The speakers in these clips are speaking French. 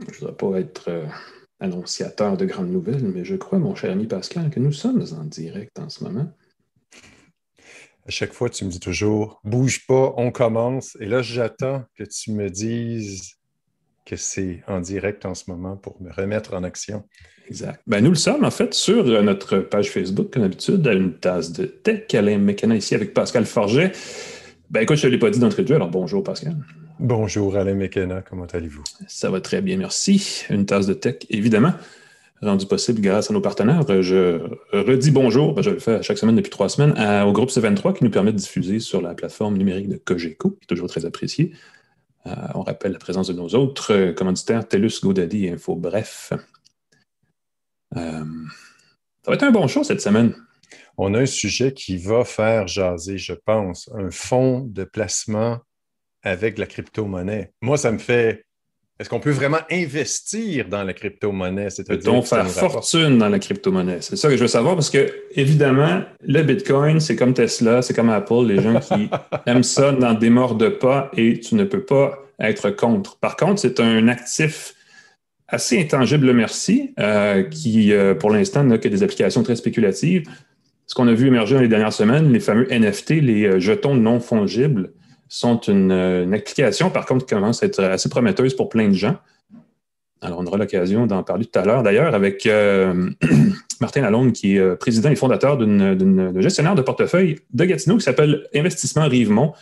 Je ne voudrais pas être euh, annonciateur de grandes nouvelles, mais je crois, mon cher ami Pascal, que nous sommes en direct en ce moment. À chaque fois, tu me dis toujours bouge pas, on commence. Et là, j'attends que tu me dises que c'est en direct en ce moment pour me remettre en action. Exact. Ben, nous le sommes, en fait, sur euh, notre page Facebook, comme d'habitude, à une tasse de tech. Alain Mécana ici avec Pascal Forget. Ben, écoute, je ne l'ai pas dit d'entrée de jeu, alors bonjour, Pascal. Bonjour, Alain McKenna, comment allez-vous? Ça va très bien, merci. Une tasse de tech, évidemment, rendue possible grâce à nos partenaires. Je redis bonjour, ben, je le fais chaque semaine depuis trois semaines, au groupe C23 qui nous permet de diffuser sur la plateforme numérique de Cogeco, qui est toujours très appréciée. Euh, on rappelle la présence de nos autres commanditaires, TELUS, GoDaddy et Info. Bref, euh, ça va être un bon show cette semaine. On a un sujet qui va faire jaser, je pense, un fonds de placement avec la crypto-monnaie. Moi, ça me fait. Est-ce qu'on peut vraiment investir dans la crypto-monnaie? Peut-on faire fortune dans la crypto-monnaie? C'est ça que je veux savoir parce que, évidemment, le Bitcoin, c'est comme Tesla, c'est comme Apple, les gens qui aiment ça n'en démordent pas et tu ne peux pas être contre. Par contre, c'est un actif assez intangible, merci, euh, qui, euh, pour l'instant, n'a que des applications très spéculatives. Ce qu'on a vu émerger dans les dernières semaines, les fameux NFT, les euh, jetons non fongibles, sont une, application, par contre, qui commence à être assez prometteuse pour plein de gens. Alors, on aura l'occasion d'en parler tout à l'heure, d'ailleurs, avec Martin Lalonde, qui est président et fondateur d'une gestionnaire de portefeuille de Gatineau qui s'appelle Investissement Rivemont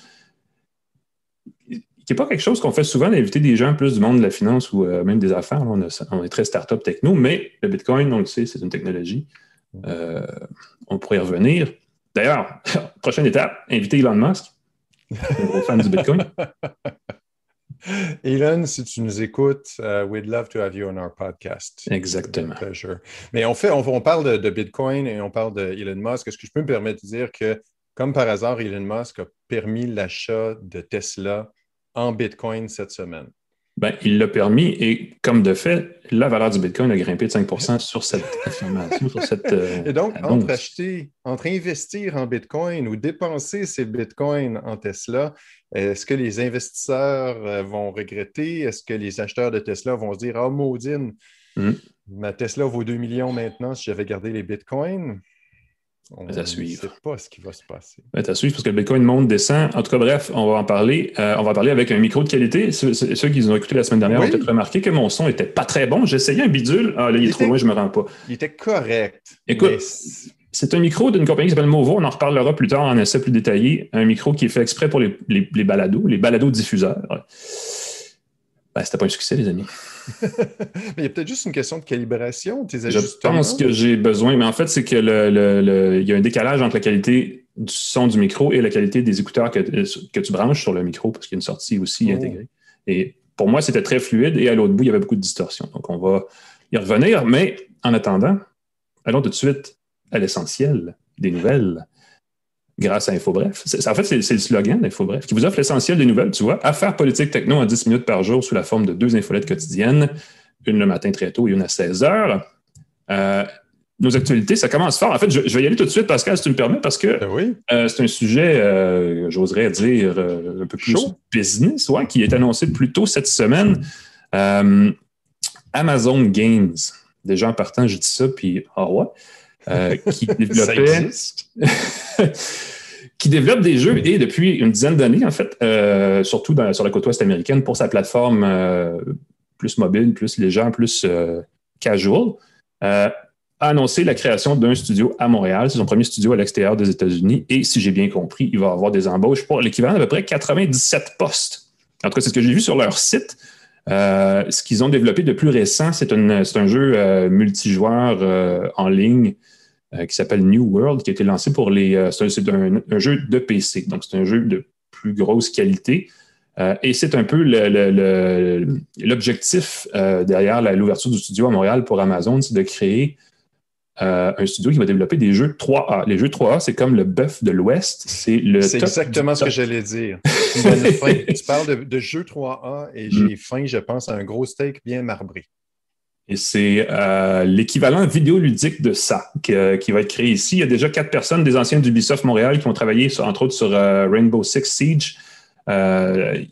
qui n'est pas quelque chose qu'on fait souvent d'inviter des gens plus du monde de la finance ou euh, même des affaires. on, est très start-up techno, mais le Bitcoin, on le sait, c'est une technologie. Euh, on pourrait y revenir. D'ailleurs, prochaine étape, inviter Elon Musk, un gros fan du Bitcoin. Elon, si tu nous écoutes, uh, we'd love to have you on our podcast. Exactement. Mais on, fait, on, parle de, Bitcoin et on parle de Elon Musk. Est-ce que je peux me permettre de dire que, comme par hasard, Elon Musk a permis l'achat de Tesla en Bitcoin cette semaine? Ben, il l'a permis et comme de fait, la valeur du Bitcoin a grimpé de 5% sur cette affirmation, sur cette. Euh, et donc, entre acheter, entre investir en Bitcoin ou dépenser ces Bitcoins en Tesla, est-ce que les investisseurs euh, vont regretter? Est-ce que les acheteurs de Tesla vont se dire Ah, oh, maudine, hmm. ma Tesla vaut 2 millions maintenant si j'avais gardé les Bitcoins? On ne sait pas ce qui va se passer. à suivre parce que le Bitcoin monte, descend. En tout cas, bref, on va en parler. Euh, on va parler avec un micro de qualité. Ceux, qui nous ont écouté la semaine dernière ont peut-être remarqué que mon son n'était pas très bon. J'essayais un bidule. Ah, là, il, est trop loin, je ne me rends pas. Il était correct. Écoute, c'est un micro d'une compagnie qui s'appelle Movo. On en reparlera plus tard en essai plus détaillé. Un micro qui est fait exprès pour les, les, les balados, les balados diffuseurs. Ben, c'était pas un succès, les amis. mais il y a peut-être juste une question de calibration, Je pense que j'ai besoin, mais en fait, c'est que le, y a un décalage entre la qualité du son du micro et la qualité des écouteurs que, que tu branches sur le micro, parce qu'il y a une sortie aussi oh. intégrée. Et pour moi, c'était très fluide et à l'autre bout, il y avait beaucoup de distorsion. Donc, on va y revenir, mais en attendant, allons tout de suite à l'essentiel des nouvelles grâce à InfoBref. En fait, c'est le slogan d'InfoBref qui vous offre l'essentiel des nouvelles, tu vois. Affaires politiques techno en 10 minutes par jour sous la forme de deux infolettes quotidiennes, une le matin très tôt et une à 16 heures. Euh, nos actualités, ça commence fort. En fait, je, vais y aller tout de suite, Pascal, si tu me permets, parce que ben euh, c'est un sujet, euh, j'oserais dire, un peu plus business, ouais, qui est annoncé plus tôt cette semaine. Amazon Games. Déjà en partant, je dis ça, puis ah ouais. Euh, qui développait. qui développe des jeux et depuis une dizaine d'années, en fait, euh, surtout sur la côte ouest américaine, pour sa plateforme euh, plus mobile, plus légère, plus casual, a annoncé la création d'un studio à Montréal. C'est son premier studio à l'extérieur des États-Unis. Et si j'ai bien compris, il va avoir des embauches pour l'équivalent d'à peu près 97 postes. En tout cas, c'est ce que j'ai vu sur leur site. ce qu'ils ont développé de plus récent, c'est un jeu multijoueur en ligne qui s'appelle New World, qui a été lancé pour les. Euh, c'est un, jeu de PC, donc c'est un jeu de plus grosse qualité. Euh, et c'est un peu l'objectif derrière l'ouverture du studio à Montréal pour Amazon, c'est de créer un studio qui va développer des jeux 3A. Les jeux 3A, c'est comme le bœuf de l'Ouest. C'est le C'est exactement ce que j'allais dire. tu parles de, de jeux 3A et j'ai mm. faim, je pense, à un gros steak bien marbré. Et c'est euh, l'équivalent vidéoludique de ça euh, qui va être créé ici. Il y a déjà quatre personnes des anciens d'Ubisoft Montréal qui ont travaillé, entre autres, sur euh, Rainbow Six Siege,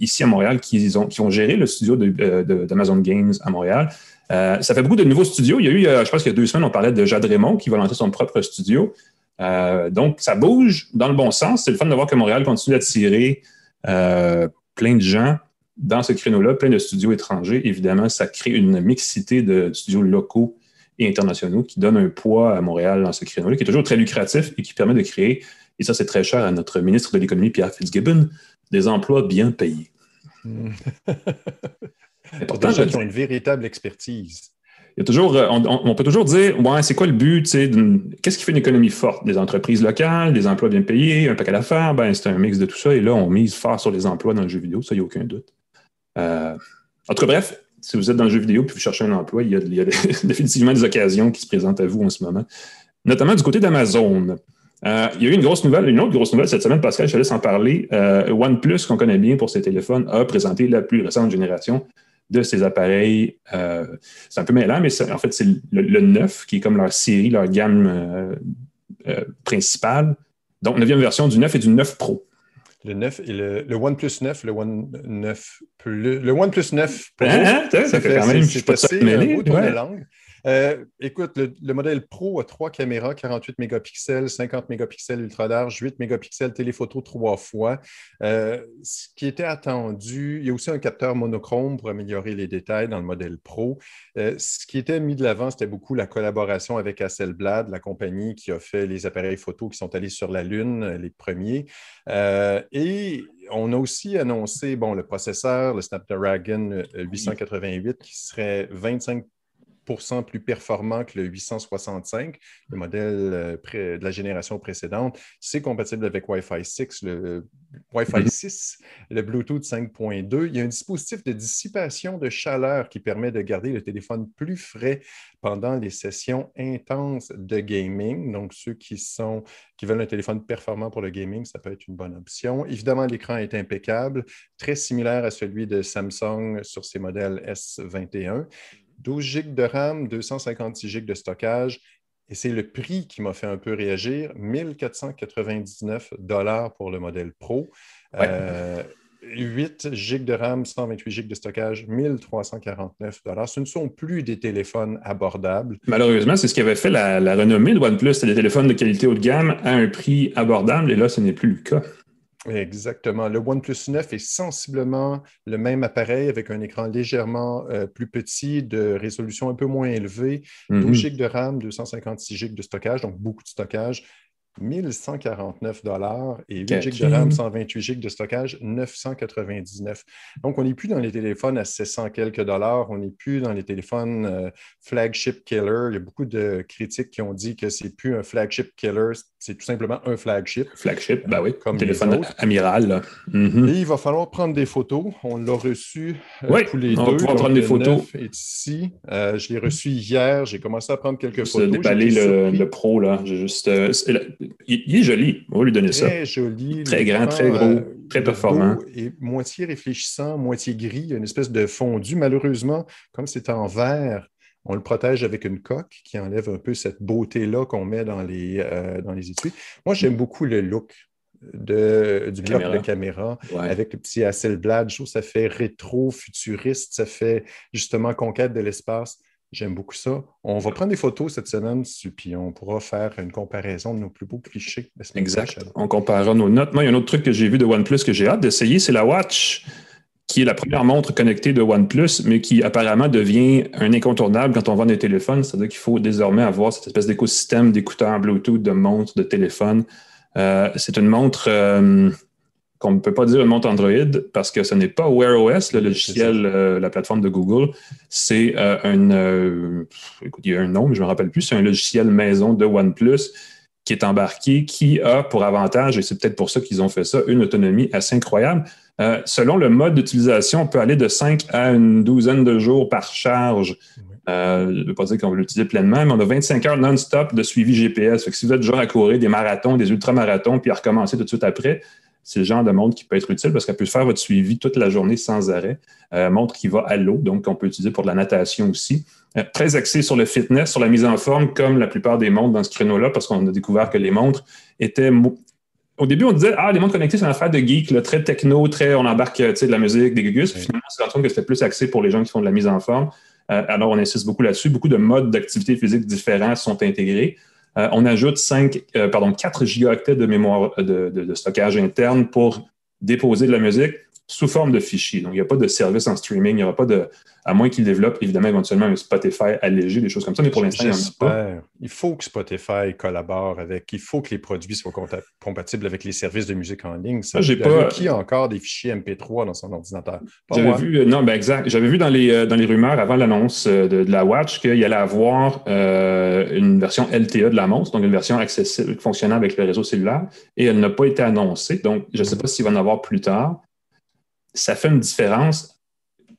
ici à Montréal qui ont, qui ont géré le studio d'Amazon Games à Montréal. ça fait beaucoup de nouveaux studios. Il y a eu, je pense qu'il y a deux semaines, on parlait de Jade Raymond qui va lancer son propre studio. donc, ça bouge dans le bon sens. C'est le fun de voir que Montréal continue d'attirer plein de gens dans ce créneau-là, plein de studios étrangers. Évidemment, ça crée une mixité de studios locaux et internationaux qui donnent un poids à Montréal dans ce créneau-là, qui est toujours très lucratif et qui permet de créer, et ça c'est très cher à notre ministre de l'Économie, Pierre Fitzgibbon, des emplois bien payés. Pourtant, gens qui ont une véritable expertise. Il y a toujours, euh, on, peut toujours dire, ouais, c'est quoi le but, qu'est-ce qui fait une économie forte? Des entreprises locales, des emplois bien payés, un paquet d'affaires, ben, c'est un mix de tout ça. Et là, on mise fort sur les emplois dans le jeu vidéo, ça, il n'y a aucun doute. Euh, en tout cas, bref, si vous êtes dans le jeu vidéo et vous cherchez un emploi, il y, a, définitivement des occasions qui se présentent à vous en ce moment, notamment du côté d'Amazon. Euh, il y a eu une grosse nouvelle, une autre grosse nouvelle cette semaine, Pascal, je te laisse en parler. Euh, OnePlus, qu'on connaît bien pour ses téléphones, a présenté la plus récente génération de ses appareils. c'est un peu mêlant, mais en fait, c'est le, le, 9 qui est comme leur série, leur gamme principale. Donc, neuvième version du 9 et du 9 Pro. Le 9 et le, le OnePlus 9, le One 9 plus, le OnePlus 9 Pro, hein, hein, ça, fait, quand même, je suis pas ouais. langue. Euh, écoute, le, modèle Pro a trois caméras, 48 mégapixels, 50 mégapixels ultra large, 8 mégapixels téléphoto trois fois. Euh, ce qui était attendu, il y a aussi un capteur monochrome pour améliorer les détails dans le modèle Pro. Euh, ce qui était mis de l'avant, c'était beaucoup la collaboration avec Hasselblad, la compagnie qui a fait les appareils photo qui sont allés sur la Lune, les premiers. et on a aussi annoncé bon, le processeur, le Snapdragon 888, qui serait 25 plus performant que le 865, le modèle euh, de la génération précédente. C'est compatible avec Wi-Fi 6, le Wi-Fi 6, mhm. le Bluetooth 5.2. Il y a un dispositif de dissipation de chaleur qui permet de garder le téléphone plus frais pendant les sessions intenses de gaming. Donc, ceux qui, sont, qui veulent un téléphone performant pour le gaming, ça peut être une bonne option. Évidemment, l'écran est impeccable, très similaire à celui de Samsung sur ses modèles S21. 12 GB de RAM, 256 GB de stockage. Et c'est le prix qui m'a fait un peu réagir. 1499 dollars pour le modèle Pro. 8 euh, GB de RAM, 128 GB de stockage, 1349 dollars. Ce ne sont plus des téléphones abordables. Malheureusement, c'est ce qui avait fait la, la renommée de OnePlus. C'était des téléphones de qualité haut de gamme à un prix abordable. Et là, ce n'est plus le cas. Exactement. Le OnePlus 9 est sensiblement le même appareil avec un écran légèrement euh, plus petit, de résolution un peu moins élevée, 12 mm-hmm. GB de RAM, 256 GB de stockage, donc beaucoup de stockage, 1149 et 8 GB de RAM, 128 GB de stockage, 999. Donc, on n'est plus dans les téléphones à 700 quelques dollars, on n'est plus dans les téléphones euh, flagship killer. Il y a beaucoup de critiques qui ont dit que c'est plus un flagship killer, c'est tout simplement un flagship. Flagship, ben oui, comme téléphone amiral. Mm-hmm. Et il va falloir prendre des photos. On l'a reçu euh, oui, tous les on deux. Va prendre des photos. Est ici. Euh, je l'ai reçu hier. J'ai commencé à prendre quelques photos. déballer le, le, pro, là. Juste il, est joli. On va lui donner ça. Très joli. Très grand, très gros, euh, très performant. Et moitié réfléchissant, moitié gris. Il y a une espèce de fondu. Malheureusement, comme c'est en verre, on le protège avec une coque qui enlève un peu cette beauté-là qu'on met dans les, euh, dans les étuis. Moi, j'aime beaucoup le look de, du bloc de caméra avec le petit Hasselblad. Je trouve que ça fait rétro, futuriste, ça fait justement conquête de l'espace. J'aime beaucoup ça. On va prendre des photos cette semaine, puis on pourra faire une comparaison de nos plus beaux clichés. Exact. On comparera nos notes. Moi, il y a un autre truc que j'ai vu de OnePlus que j'ai hâte d'essayer, c'est la Watch, qui est la première montre connectée de OnePlus, mais qui apparemment devient un incontournable quand on vend des téléphones. C'est-à-dire qu'il faut désormais avoir cette espèce d'écosystème d'écouteurs Bluetooth, de montres, de téléphones. Euh, c'est une montre. Euh, qu'on ne peut pas dire une montre Android parce que ce n'est pas Wear OS, le logiciel, euh, la plateforme de Google. C'est un, écoute, il y a un nom, mais je ne me rappelle plus, c'est un logiciel maison de OnePlus qui est embarqué, qui a pour avantage, et c'est peut-être pour ça qu'ils ont fait ça, une autonomie assez incroyable. Selon le mode d'utilisation, on peut aller de 5 à une douzaine de jours par charge. je ne veux pas dire qu'on veut l'utiliser pleinement, mais on a 25 heures non-stop de suivi GPS. si vous êtes genre à courir des marathons, des ultramarathons, puis à recommencer tout de suite après, c'est le genre de montre qui peut être utile parce qu'elle peut faire votre suivi toute la journée sans arrêt. Euh, montre qui va à l'eau, donc on peut utiliser pour de la natation aussi. Euh, très axé sur le fitness, sur la mise en forme, comme la plupart des montres dans ce créneau-là, parce qu'on a découvert que les montres étaient au début, on disait, ah, les montres connectées, c'est une affaire de geek, très techno, très, on embarque de la musique, des gugus. Finalement, on s'est rendu compte que c'était plus axé pour les gens qui font de la mise en forme. Euh, alors, on insiste beaucoup là-dessus. Beaucoup de modes d'activité physique différents sont intégrés. Euh, on ajoute 5, euh, pardon, 4 gigaoctets de mémoire de, stockage interne pour déposer de la musique sous forme de fichiers. Donc, il n'y a pas de service en streaming, il n'y aura pas de. À moins qu'ils développent évidemment éventuellement un Spotify allégé, des choses comme ça, mais pour l'instant, il n'y en a pas. Il faut que Spotify collabore avec, il faut que les produits soient compatibles avec les services de musique en ligne. Ça, j'ai pas. Qui a encore des fichiers MP3 dans son ordinateur? J'avais vu, euh, non, ben exact. J'avais vu dans les, euh, dans les rumeurs avant l'annonce euh, de, la Watch qu'il allait avoir une version LTE de la montre, donc une version accessible, fonctionnant avec le réseau cellulaire, et elle n'a pas été annoncée. Donc, je ne sais pas s'il va en avoir plus tard ça fait une différence.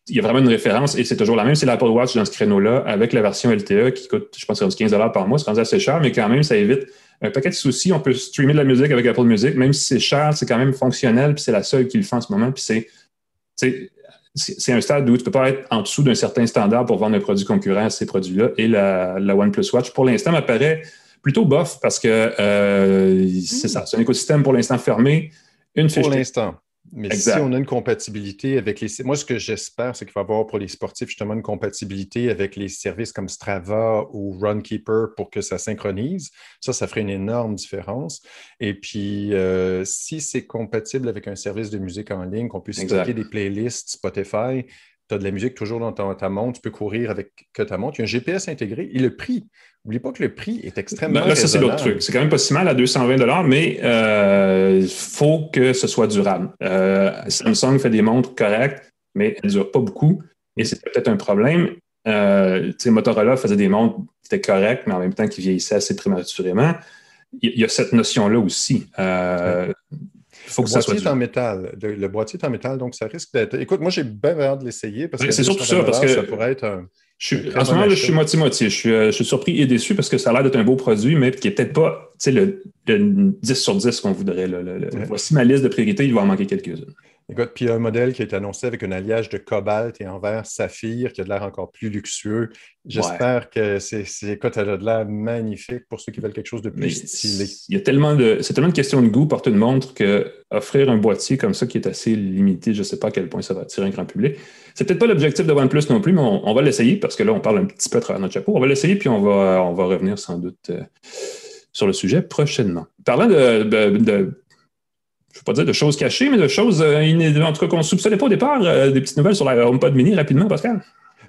Il y a vraiment une référence et c'est toujours la même. C'est l'Apple Watch dans ce créneau-là avec la version LTE qui coûte, je pense, 15 par mois. C'est rendu assez cher, mais quand même, ça évite un paquet de soucis. On peut streamer de la musique avec Apple Music. Même si c'est cher, c'est quand même fonctionnel. Puis c'est la seule qui le fait en ce moment. Puis c'est, c'est un stade où tu ne peux pas être en dessous d'un certain standard pour vendre un produit concurrent à ces produits-là. Et la, la OnePlus Watch, pour l'instant, m'apparaît plutôt bof parce que euh, c'est ça. C'est un écosystème pour l'instant fermé. Une pour l'instant. Mais si on a une compatibilité avec les. Moi, ce que j'espère, c'est qu'il va y avoir pour les sportifs justement une compatibilité avec les services comme Strava ou Runkeeper pour que ça synchronise. Ça, ça ferait une énorme différence. Et puis, euh, si c'est compatible avec un service de musique en ligne, qu'on puisse stocker des playlists Spotify, tu as de la musique toujours dans ta, montre, tu peux courir avec que ta montre. Il y a un GPS intégré et le prix. N'oublie pas que le prix est extrêmement. Ben là, ça, c'est l'autre truc. C'est quand même pas si mal à 220 mais euh, il faut que ce soit durable. Euh, Samsung fait des montres correctes, mais elles ne durent pas beaucoup et c'est peut-être un problème. Euh, Motorola faisait des montres qui étaient correctes, mais en même temps qui vieillissaient assez prématurément. Il y, a cette notion-là aussi. Euh, faut le boîtier est en métal. Le, boîtier est en métal, donc ça risque d'être. Écoute, moi, j'ai bien hâte de l'essayer parce que c'est surtout ça, parce que ça pourrait être un. Je en ce moment, je suis moitié-moitié. Je, euh, je, suis surpris et déçu parce que ça a l'air d'être un beau produit, mais qui n'est peut-être pas le, le 10 sur 10 qu'on voudrait. Voici ma liste de priorités, il va en manquer quelques-unes. Écoute, puis il y a un modèle qui a été annoncé avec un alliage de cobalt et en verre saphir qui a de l'air encore plus luxueux. J'espère que c'est, écoute, elle a de l'air magnifique pour ceux qui veulent quelque chose de plus stylé. Il y a tellement de, c'est tellement une question de goût porte une montre que offrir un boîtier comme ça qui est assez limité, je ne sais pas à quel point ça va attirer un grand public. C'est peut-être pas l'objectif de OnePlus non plus, mais on, va l'essayer parce que là, on parle un petit peu à travers notre chapeau. On va l'essayer puis on va, on va revenir sans doute euh, sur le sujet prochainement. Parlant de je ne veux pas dire de choses cachées, mais de choses, euh, en tout cas, qu'on ne soupçonnait pas au départ. Euh, des petites nouvelles sur la HomePod mini rapidement, Pascal.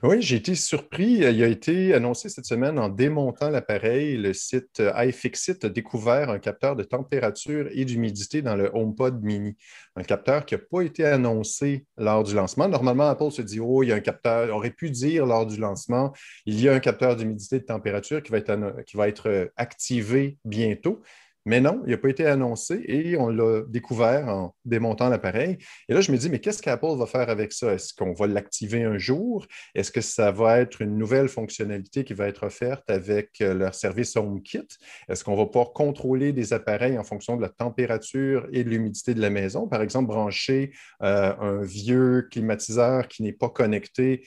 Oui, j'ai été surpris. Il a été annoncé cette semaine en démontant l'appareil. Le site iFixit a découvert un capteur de température et d'humidité dans le HomePod mini. Un capteur qui n'a pas été annoncé lors du lancement. Normalement, Apple se dit Oh, il y a un capteur. aurait pu dire lors du lancement il y a un capteur d'humidité et de température qui va être, qui va être activé bientôt. Mais non, il n'a pas été annoncé et on l'a découvert en démontant l'appareil. Et là, je me dis, mais qu'est-ce qu'Apple va faire avec ça? Est-ce qu'on va l'activer un jour? Est-ce que ça va être une nouvelle fonctionnalité qui va être offerte avec euh, leur service HomeKit? Est-ce qu'on va pouvoir contrôler des appareils en fonction de la température et de l'humidité de la maison? Par exemple, brancher euh, un vieux climatiseur qui n'est pas connecté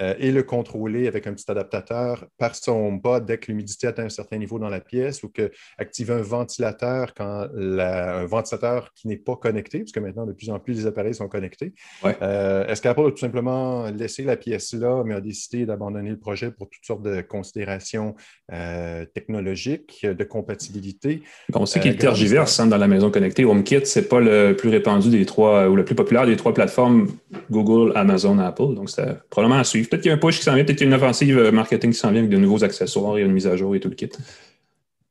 euh, et le contrôler avec un petit adaptateur par son bas dès que l'humidité atteint un certain niveau dans la pièce ou que activer un ventilateur quand un ventilateur qui n'est pas connecté, parce que maintenant, de plus en plus, les appareils sont connectés. Euh, est-ce qu'Apple a tout simplement laissé la pièce là, mais a décidé d'abandonner le projet pour toutes sortes de considérations euh, technologiques, de compatibilité? On sait qu'il tergiverse hein, dans la maison connectée. HomeKit, ce n'est pas le plus répandu des trois ou le plus populaire des trois plateformes Google, Amazon, Apple. Donc, c'est probablement à suivre. Peut-être qu'il y a un push qui s'en vient, peut-être qu'il y a une offensive euh, marketing qui s'en vient avec de nouveaux accessoires et une mise à jour et tout le kit.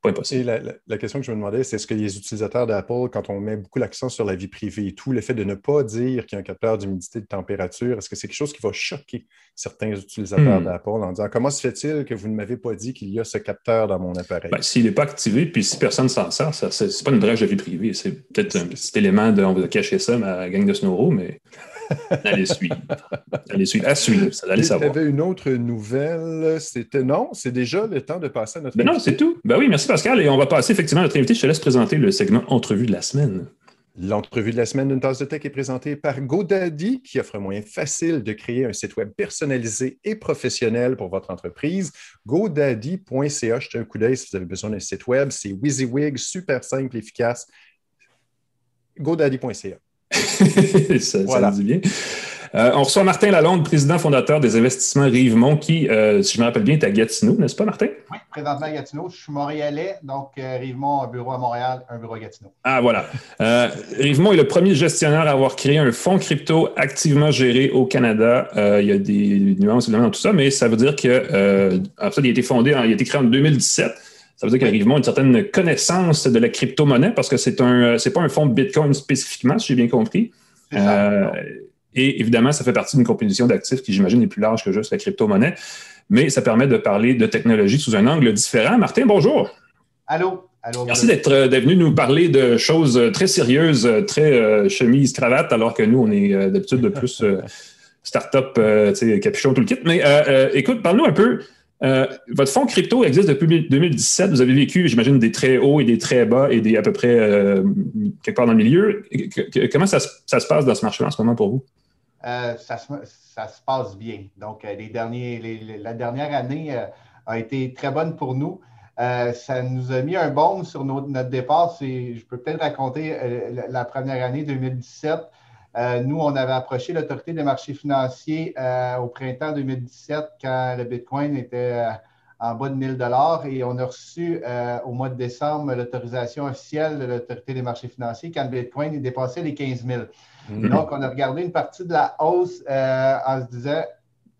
Pas impossible. Et la, question que je me demandais, c'est est-ce que les utilisateurs d'Apple, quand on met beaucoup l'accent sur la vie privée et tout, le fait de ne pas dire qu'il y a un capteur d'humidité de température, est-ce que c'est quelque chose qui va choquer certains utilisateurs hmm. d'Apple en disant comment se fait-il que vous ne m'avez pas dit qu'il y a ce capteur dans mon appareil? Ben, s'il n'est pas activé, puis si personne s'en sert, ce n'est pas une brèche de vie privée. C'est peut-être un petit élément de on va cacher ça, ma gang de Snowro, mais Allez suivre. Allez suivre. À suivre. Ça allait savoir. Il y avait une autre nouvelle. C'était non, c'est déjà le temps de passer à notre. Ben non, c'est tout. Ben oui, merci Pascal. Et on va passer effectivement à notre invité. Je te laisse présenter le segment Entrevue de la semaine. L'entrevue de la semaine d'une tasse de tech est présentée par GoDaddy, qui offre un moyen facile de créer un site web personnalisé et professionnel pour votre entreprise. GoDaddy.ca, jetez un coup d'œil si vous avez besoin d'un site web. C'est WYSIWYG, super simple, efficace godaddy.ca. ça, voilà. ça dit bien. Euh, on reçoit Martin Lalonde, président fondateur des investissements Rivemont, qui, euh, si je me rappelle bien, est à Gatineau, n'est-ce pas, Martin? Oui, présentement à Gatineau. Je suis montréalais, donc euh, Rivemont, un bureau à Montréal, un bureau à Gatineau. Ah, voilà. Rivemont est le premier gestionnaire à avoir créé un fonds crypto activement géré au Canada. il y a des nuances évidemment dans tout ça, mais ça veut dire que, en fait, il a été fondé, il a été créé en 2017. Ça veut dire qu'Arrivement une certaine connaissance de la crypto-monnaie parce que c'est un, c'est pas un fonds de Bitcoin spécifiquement, si j'ai bien compris. Et évidemment, ça fait partie d'une composition d'actifs qui, j'imagine, est plus large que juste la crypto-monnaie. Mais ça permet de parler de technologie sous un angle différent. Martin, bonjour. Allô? Allô Merci d'être venu nous parler de choses très sérieuses, très euh, chemise, cravate, alors que nous, on est euh, d'habitude de plus euh, start-up, capuchon, tout le kit. Mais écoute, parle-nous un peu. Votre fonds crypto existe depuis 2017. Vous avez vécu, j'imagine, des très hauts et des très bas et des à peu près quelque part dans le milieu. comment ça, se passe dans ce marché en ce moment pour vous? Euh, ça, se, passe bien. Donc, euh, la dernière année euh, a été très bonne pour nous. ça nous a mis un baume sur notre, départ. Je peux peut-être raconter la, première année 2017. Nous, on avait approché l'autorité des marchés financiers au printemps 2017 quand le Bitcoin était en bas de 1000 dollars et on a reçu au mois de décembre l'autorisation officielle de l'autorité des marchés financiers quand le Bitcoin dépassé les 15 000. Mm-hmm. Donc, on a regardé une partie de la hausse euh, en se disant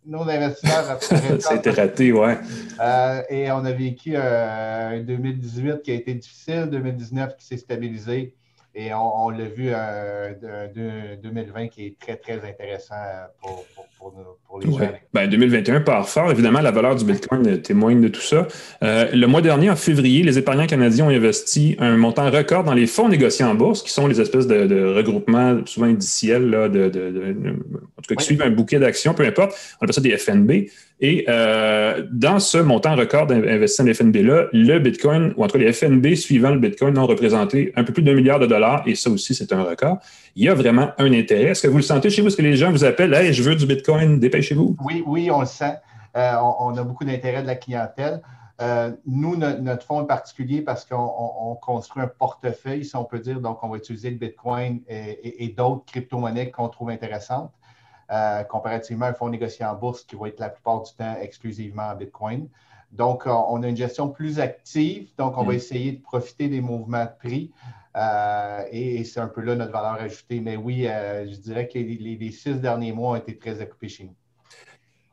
nos investisseurs. C'était raté, ouais. Euh, et on a vécu un 2018 qui a été difficile, 2019 qui s'est stabilisé. Et on, l'a vu euh, de, 2020 qui est très, très intéressant pour, pour, les gens. Ben, 2021 part fort. Évidemment, la valeur du Bitcoin témoigne de tout ça. Euh, le mois dernier, en février, les épargnants canadiens ont investi un montant record dans les fonds négociés en bourse, qui sont les espèces de, regroupements souvent indiciels, là, de, qui suivent un bouquet d'actions, peu importe. On appelle ça des FNB. Et euh, dans ce montant record d'investissement dans FNB-là, le Bitcoin, ou en tout cas les FNB suivant le Bitcoin, ont représenté un peu plus d'un milliard de dollars, et ça aussi, c'est un record. Il y a vraiment un intérêt. Est-ce que vous le sentez chez vous? Est-ce que les gens vous appellent? Hey, je veux du Bitcoin, dépêchez-vous? Oui, oui, on le sent. Euh, on, a beaucoup d'intérêt de la clientèle. Euh, nous, notre fonds est particulier parce qu'on construit un portefeuille, si on peut dire. Donc, on va utiliser le Bitcoin et d'autres crypto-monnaies qu'on trouve intéressantes. Euh, comparativement à un fonds négocié en bourse qui va être la plupart du temps exclusivement en Bitcoin. Donc, euh, on a une gestion plus active. Donc, on va mm. essayer de profiter des mouvements de prix. Euh, et, c'est un peu là notre valeur ajoutée. Mais oui, je dirais que les, six derniers mois ont été très occupés chez nous.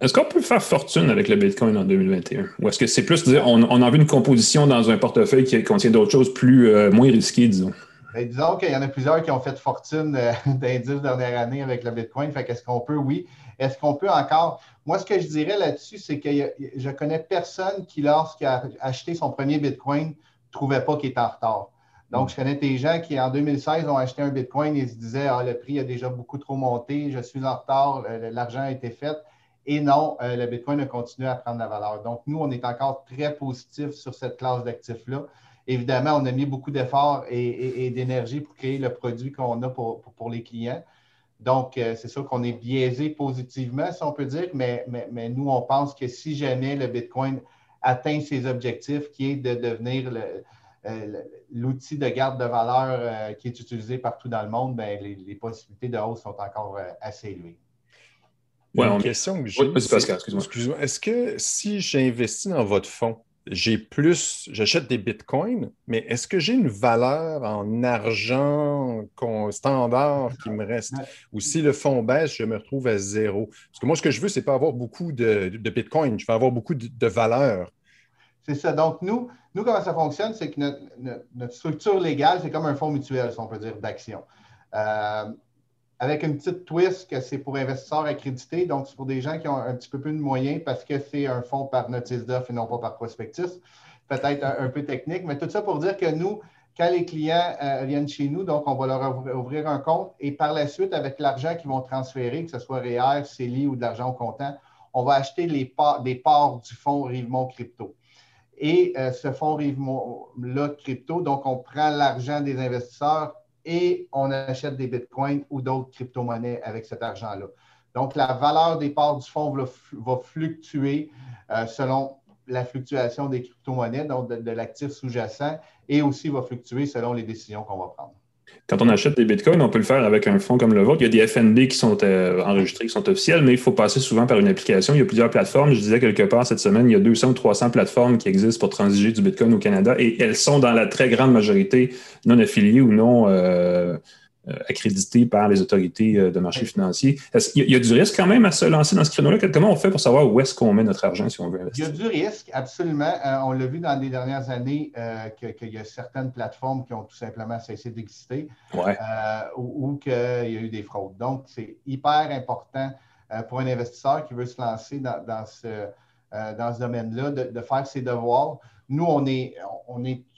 Est-ce qu'on peut faire fortune avec le Bitcoin en 2021? Ou est-ce que c'est plus dire on, on, a vu une composition dans un portefeuille qui contient d'autres choses plus moins risquées, disons? Ben, disons qu'il y en a plusieurs qui ont fait fortune euh, dix dernières années avec le Bitcoin. Fait qu'est-ce qu'on peut? Oui. Est-ce qu'on peut encore? Moi, ce que je dirais là-dessus, c'est que je connais personne qui, lorsqu'il a acheté son premier Bitcoin, ne trouvait pas qu'il était en retard. Donc, je connais des gens qui, en 2016, ont acheté un Bitcoin et se disaient Ah, le prix a déjà beaucoup trop monté, je suis en retard, l'argent a été fait. Et non, euh, le Bitcoin a continué à prendre la valeur. Donc, nous, on est encore très positif sur cette classe d'actifs-là. Évidemment, on a mis beaucoup d'efforts et, d'énergie pour créer le produit qu'on a pour, les clients. Donc, euh, c'est sûr qu'on est biaisé positivement, si on peut dire, mais, nous, on pense que si jamais le Bitcoin atteint ses objectifs, qui est de devenir euh, l'outil de garde de valeur euh, qui est utilisé partout dans le monde, ben, les, possibilités de hausse sont encore assez élevées. Ouais, une question que j'ai. Oui, excuse-moi. Est-ce que si j'investis dans votre fonds, j'ai plus, j'achète des bitcoins, mais est-ce que j'ai une valeur en argent standard qui me reste? Ou si le fonds baisse, je me retrouve à zéro? Parce que moi, ce que je veux, c'est pas avoir beaucoup de, de bitcoin, je veux avoir beaucoup de, valeur. C'est ça. Donc, nous, nous, comment ça fonctionne, c'est que notre, structure légale, c'est comme un fonds mutuel, si on peut dire, d'action. Euh, avec une petite twist que c'est pour investisseurs accrédités. Donc, c'est pour des gens qui ont un petit peu plus de moyens parce que c'est un fonds par notice d'offre et non pas par prospectus. Peut-être un, peu technique, mais tout ça pour dire que nous, quand les clients euh, viennent chez nous, donc on va leur ouvrir un compte et par la suite, avec l'argent qu'ils vont transférer, que ce soit REER, CELI ou de l'argent au comptant, on va acheter les parts, des parts du fonds Rivemont Crypto. Et euh, ce fonds Rivemont-là crypto, donc on prend l'argent des investisseurs et on achète des bitcoins ou d'autres crypto-monnaies avec cet argent-là. Donc, la valeur des parts du fonds va, fluctuer euh, selon la fluctuation des crypto-monnaies, donc de, l'actif sous-jacent, et aussi va fluctuer selon les décisions qu'on va prendre. Quand on achète des bitcoins, on peut le faire avec un fonds comme le vôtre. Il y a des FNB qui sont euh, enregistrés, qui sont officiels, mais il faut passer souvent par une application. Il y a plusieurs plateformes. Je disais quelque part cette semaine, il y a 200 ou 300 plateformes qui existent pour transiger du bitcoin au Canada et elles sont dans la très grande majorité non affiliées ou non euh, accrédité par les autorités euh, de marché financier. Il y, a du risque quand même à se lancer dans ce créneau-là? Comment on fait pour savoir où est-ce qu'on met notre argent si on veut investir? Il y a du risque, absolument. Euh, on l'a vu dans les dernières années qu'il y a certaines plateformes qui ont tout simplement cessé d'exister ou, qu'il y a eu des fraudes. Donc, c'est hyper important pour un investisseur qui veut se lancer dans, ce, dans ce domaine-là de, faire ses devoirs. Nous, on est,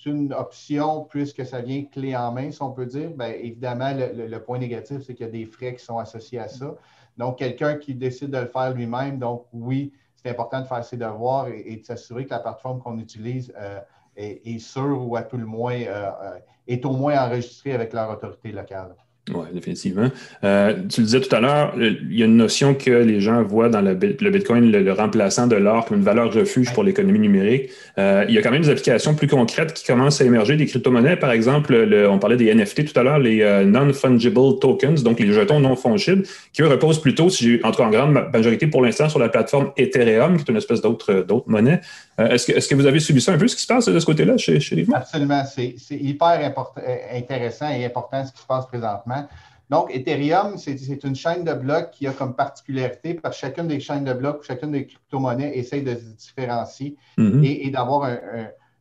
une option puisque ça vient clé en main, si on peut dire. Bien, évidemment, le, point négatif, c'est qu'il y a des frais qui sont associés à ça. Donc, quelqu'un qui décide de le faire lui-même, donc oui, c'est important de faire ses devoirs et, de s'assurer que la plateforme qu'on utilise euh, est, sûre ou à tout le moins euh, euh, est au moins enregistrée avec leur autorité locale. Oui, définitivement. Euh, tu le disais tout à l'heure, il y a une notion que les gens voient dans le, Bitcoin, le, remplaçant de l'or comme une valeur refuge pour l'économie numérique. Euh, il y a quand même des applications plus concrètes qui commencent à émerger, des crypto-monnaies, par exemple, on parlait des NFT tout à l'heure, les euh, non-fungible tokens, donc les jetons non fongibles, qui eux reposent plutôt, si en tout cas en grande majorité pour l'instant, sur la plateforme Ethereum, qui est une espèce d'autre monnaie. Est-ce, que, est-ce que vous avez subi ça un peu, ce qui se passe de ce côté-là chez, chez les Absolument. C'est, hyper important, intéressant et important ce qui se passe présentement. Donc, Ethereum, c'est une chaîne de blocs qui a comme particularité, parce que chacune des chaînes de blocs ou chacune des crypto-monnaies essaye de se différencier mm-hmm. et, d'avoir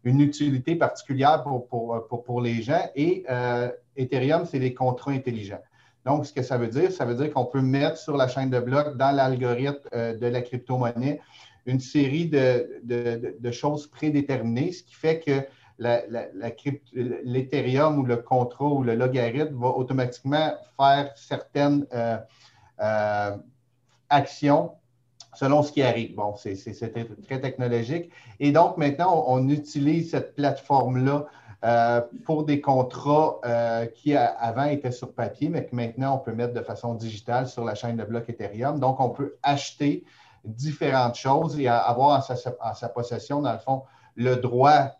une utilité particulière pour, les gens. Et euh, Ethereum, c'est des contrats intelligents. Donc, ce que ça veut dire, ça veut dire qu'on peut mettre sur la chaîne de blocs, dans l'algorithme euh, de la crypto-monnaie, une série de, choses prédéterminées, ce qui fait que l'Ethereum ou le contrat ou le logarithme va automatiquement faire certaines euh, euh, actions selon ce qui arrive. Bon, c'est très technologique. Et donc, maintenant, on, utilise cette plateforme-là euh, pour des contrats qui avant étaient sur papier, mais que maintenant, on peut mettre de façon digitale sur la chaîne de blocs Ethereum. Donc, on peut acheter différentes choses et avoir en sa, en sa possession, dans le fond, le droit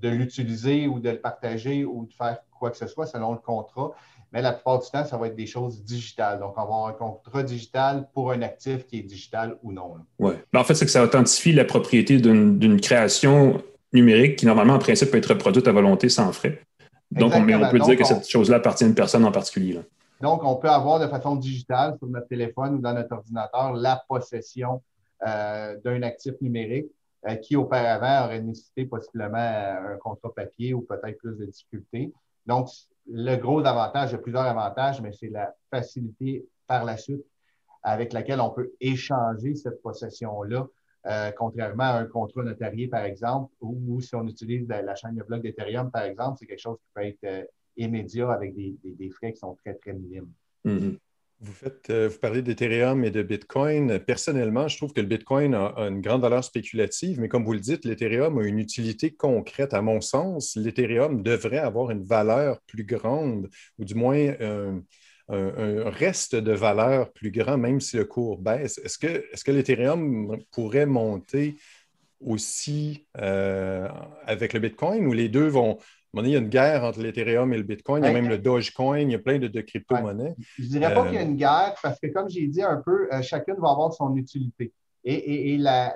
de l'utiliser ou de le partager ou de faire quoi que ce soit selon le contrat. Mais la plupart du temps, ça va être des choses digitales. Donc, on va avoir un contrat digital pour un actif qui est digital ou non. Oui. En fait, c'est que ça authentifie la propriété d'une création numérique qui, normalement, en principe, peut être reproduite à volonté sans frais. Donc, on, peut dire que cette chose-là appartient à une personne en particulier. Donc, on peut avoir de façon digitale sur notre téléphone ou dans notre ordinateur la possession euh, d'un actif numérique euh, qui auparavant aurait nécessité possiblement euh, un contrat papier ou peut-être plus de difficultés. Donc, le gros avantage, il y a plusieurs avantages, mais c'est la facilité par la suite avec laquelle on peut échanger cette possession-là, contrairement à un contrat notarié, par exemple, ou, si on utilise la, chaîne de blocs d'Ethereum, par exemple, c'est quelque chose qui peut être immédiat avec des, frais qui sont très, très minimes. Mm-hmm. Vous, faites, euh, vous parlez d'Ethereum et de Bitcoin. Personnellement, je trouve que le Bitcoin a, une grande valeur spéculative, mais comme vous le dites, l'Ethereum a une utilité concrète. À mon sens, l'Ethereum devrait avoir une valeur plus grande, ou du moins un, reste de valeur plus grand, même si le cours baisse. Est-ce que, est que l'Ethereum pourrait monter aussi euh, avec le Bitcoin ou les deux vont, il y a une guerre entre l'Ethereum et le Bitcoin. Il y a même le Dogecoin. Il y a plein de, crypto-monnaies. Je ne dirais pas qu'il y a une guerre parce que, comme j'ai dit un peu, euh, chacune va avoir son utilité. Et, la,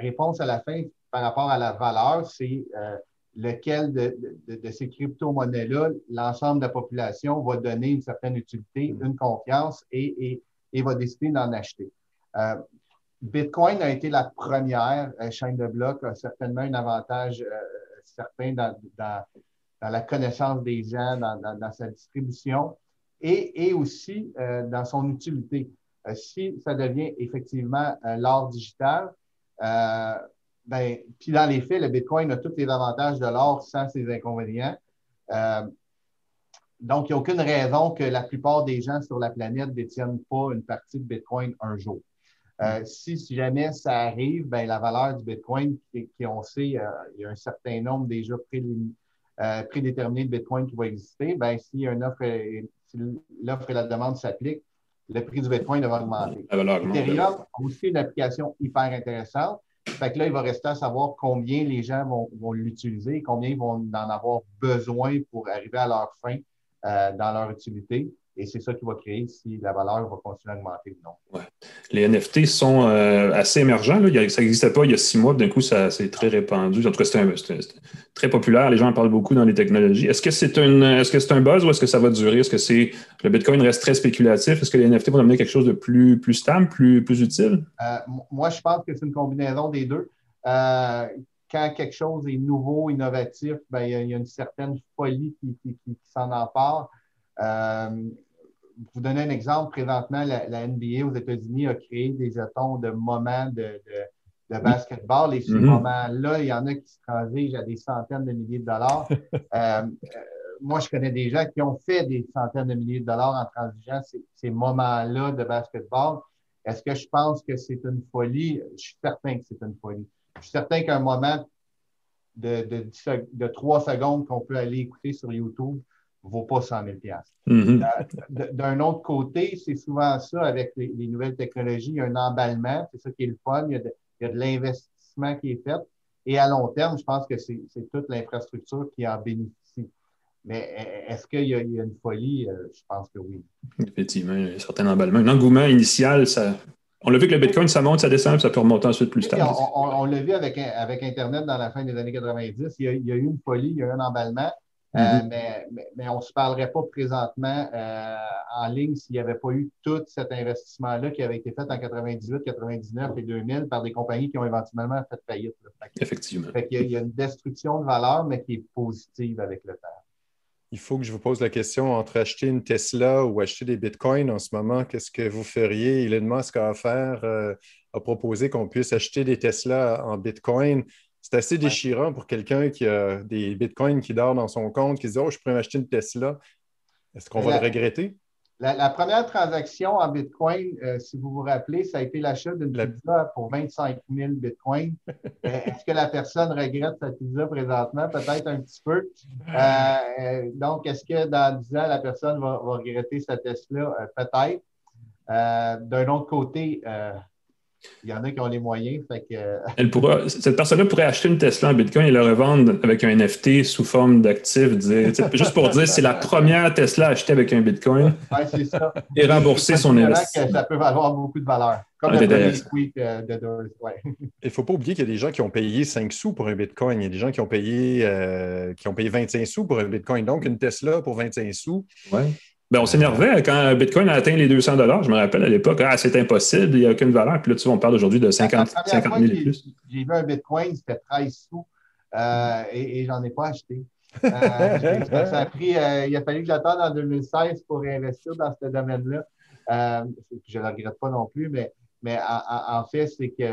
réponse à la fin par rapport à la valeur, c'est euh, lequel de, ces crypto-monnaies-là, l'ensemble de la population va donner une certaine utilité, mm. une confiance et, va décider d'en acheter. Euh, Bitcoin a été la première chaîne de blocs, a certainement un avantage certain dans, la connaissance des gens, dans, sa distribution et, aussi euh, dans son utilité. Euh, si ça devient effectivement euh, l'or digital, ben, puis dans les faits, le Bitcoin a tous les avantages de l'or sans ses inconvénients. donc, il n'y a aucune raison que la plupart des gens sur la planète ne détiennent pas une partie de Bitcoin un jour. Euh, si, jamais ça arrive, ben, la valeur du Bitcoin, qui, on sait, euh, il y a un certain nombre déjà euh, prédéterminé de Bitcoin qui va exister, ben, si, offre si l'offre et la demande s'appliquent, le prix du Bitcoin va augmenter. Ethereum a aussi une application hyper intéressante. Fait que là, il va rester à savoir combien les gens vont, l'utiliser, combien ils vont en avoir besoin pour arriver à leur fin dans leur utilité. Et c'est ça qui va créer si la valeur va continuer à augmenter ou non. Ouais. Les NFT sont euh, assez émergents. Là. ça n'existait pas il y a six mois. D'un coup, ça c'est très répandu. En tout cas, c'est très populaire. Les gens en parlent beaucoup dans les technologies. Est-ce que c'est un, que c'est un buzz ou est-ce que ça va durer? Est-ce que c'est le Bitcoin reste très spéculatif? Est-ce que les NFT vont amener quelque chose de plus, plus stable, plus, plus utile? Euh, moi, je pense que c'est une combinaison des deux. Euh, quand quelque chose est nouveau, innovatif, ben, il, y a, une certaine folie qui, qui, qui, s'en empare. Euh, vous donner un exemple, présentement, la, NBA aux États-Unis a créé des jetons de moments de, basketball. Et ces mhm. moments-là, il y en a qui se transigent à des centaines de milliers de dollars. Euh, moi, je connais des gens qui ont fait des centaines de milliers de dollars en transigeant ces, moments-là de basketball. Est-ce que je pense que c'est une folie? Je suis certain que c'est une folie. Je suis certain qu'un moment de, de, de trois secondes qu'on peut aller écouter sur YouTube vaut pas 100 000 mm-hmm. euh, D'un autre côté, c'est souvent ça avec les, nouvelles technologies. Il y a un emballement, c'est ça qui est le fun. Il y a de, l'investissement qui est fait. Et à long terme, je pense que c'est toute l'infrastructure qui en bénéficie. Mais est-ce qu'il y, a une folie? Euh, je pense que oui. Effectivement, il y a un certain emballement. Un engouement initial, ça, on l'a vu que le Bitcoin, ça monte, ça descend, puis ça peut remonter ensuite plus tard. On, l'a vu avec, avec Internet dans la fin des années 90. Il y, a, il y, a, eu une folie, il y a eu un emballement. Euh, mm-hmm. mais, on ne se parlerait pas présentement euh, en ligne s'il n'y avait pas eu tout cet investissement-là qui avait été fait en 98, 99 et 2000 par des compagnies qui ont éventuellement fait faillite. Effectivement. il, y a, une destruction de valeur, mais qui est positive avec le temps. Il faut que je vous pose la question entre acheter une Tesla ou acheter des Bitcoins en ce moment, qu'est-ce que vous feriez? Elon Musk a offert, euh, a proposé qu'on puisse acheter des Tesla en Bitcoin c'est assez déchirant pour quelqu'un qui a des bitcoins qui dort dans son compte, qui se dit Oh, je pourrais m'acheter une Tesla. Est-ce qu'on va le regretter? La, première transaction en bitcoin, euh, si vous vous rappelez, ça a été l'achat d'une pizza pour 25 000 bitcoins. Euh, est-ce que la personne regrette sa pizza présentement? Peut-être un petit peu. Euh, donc, est-ce que dans 10 ans, la personne va, va regretter sa Tesla? Peut-être. D'un autre côté, il y en a qui ont les moyens. Elle pourra, cette personne-là pourrait acheter une Tesla en Bitcoin et la revendre avec un NFT sous forme d'actif. Juste pour dire, c'est la première Tesla achetée avec un Bitcoin. c'est ça. Et rembourser son investissement. Ça peut valoir beaucoup de valeur. Comme le euh, de Il ne faut pas oublier qu'il y a des gens qui ont payé 5 sous pour un Bitcoin. Il y a des gens qui ont payé, euh, qui ont payé 25 sous pour un Bitcoin. Donc, une Tesla pour 25 sous. Ouais. Ben, on s'énervait quand Bitcoin a atteint les 200 Je me rappelle à l'époque, ah, c'est impossible, il n'y a aucune valeur. Puis là, tu vois, on parle aujourd'hui de 50, 50 000 et plus. J'ai vu un Bitcoin, c'était 13 sous euh, et, et j'en ai pas acheté. Euh, ça a pris, euh, il a fallu que j'attende en 2016 pour réinvestir dans ce domaine-là. je ne le regrette pas non plus, mais, mais en, fait, c'est que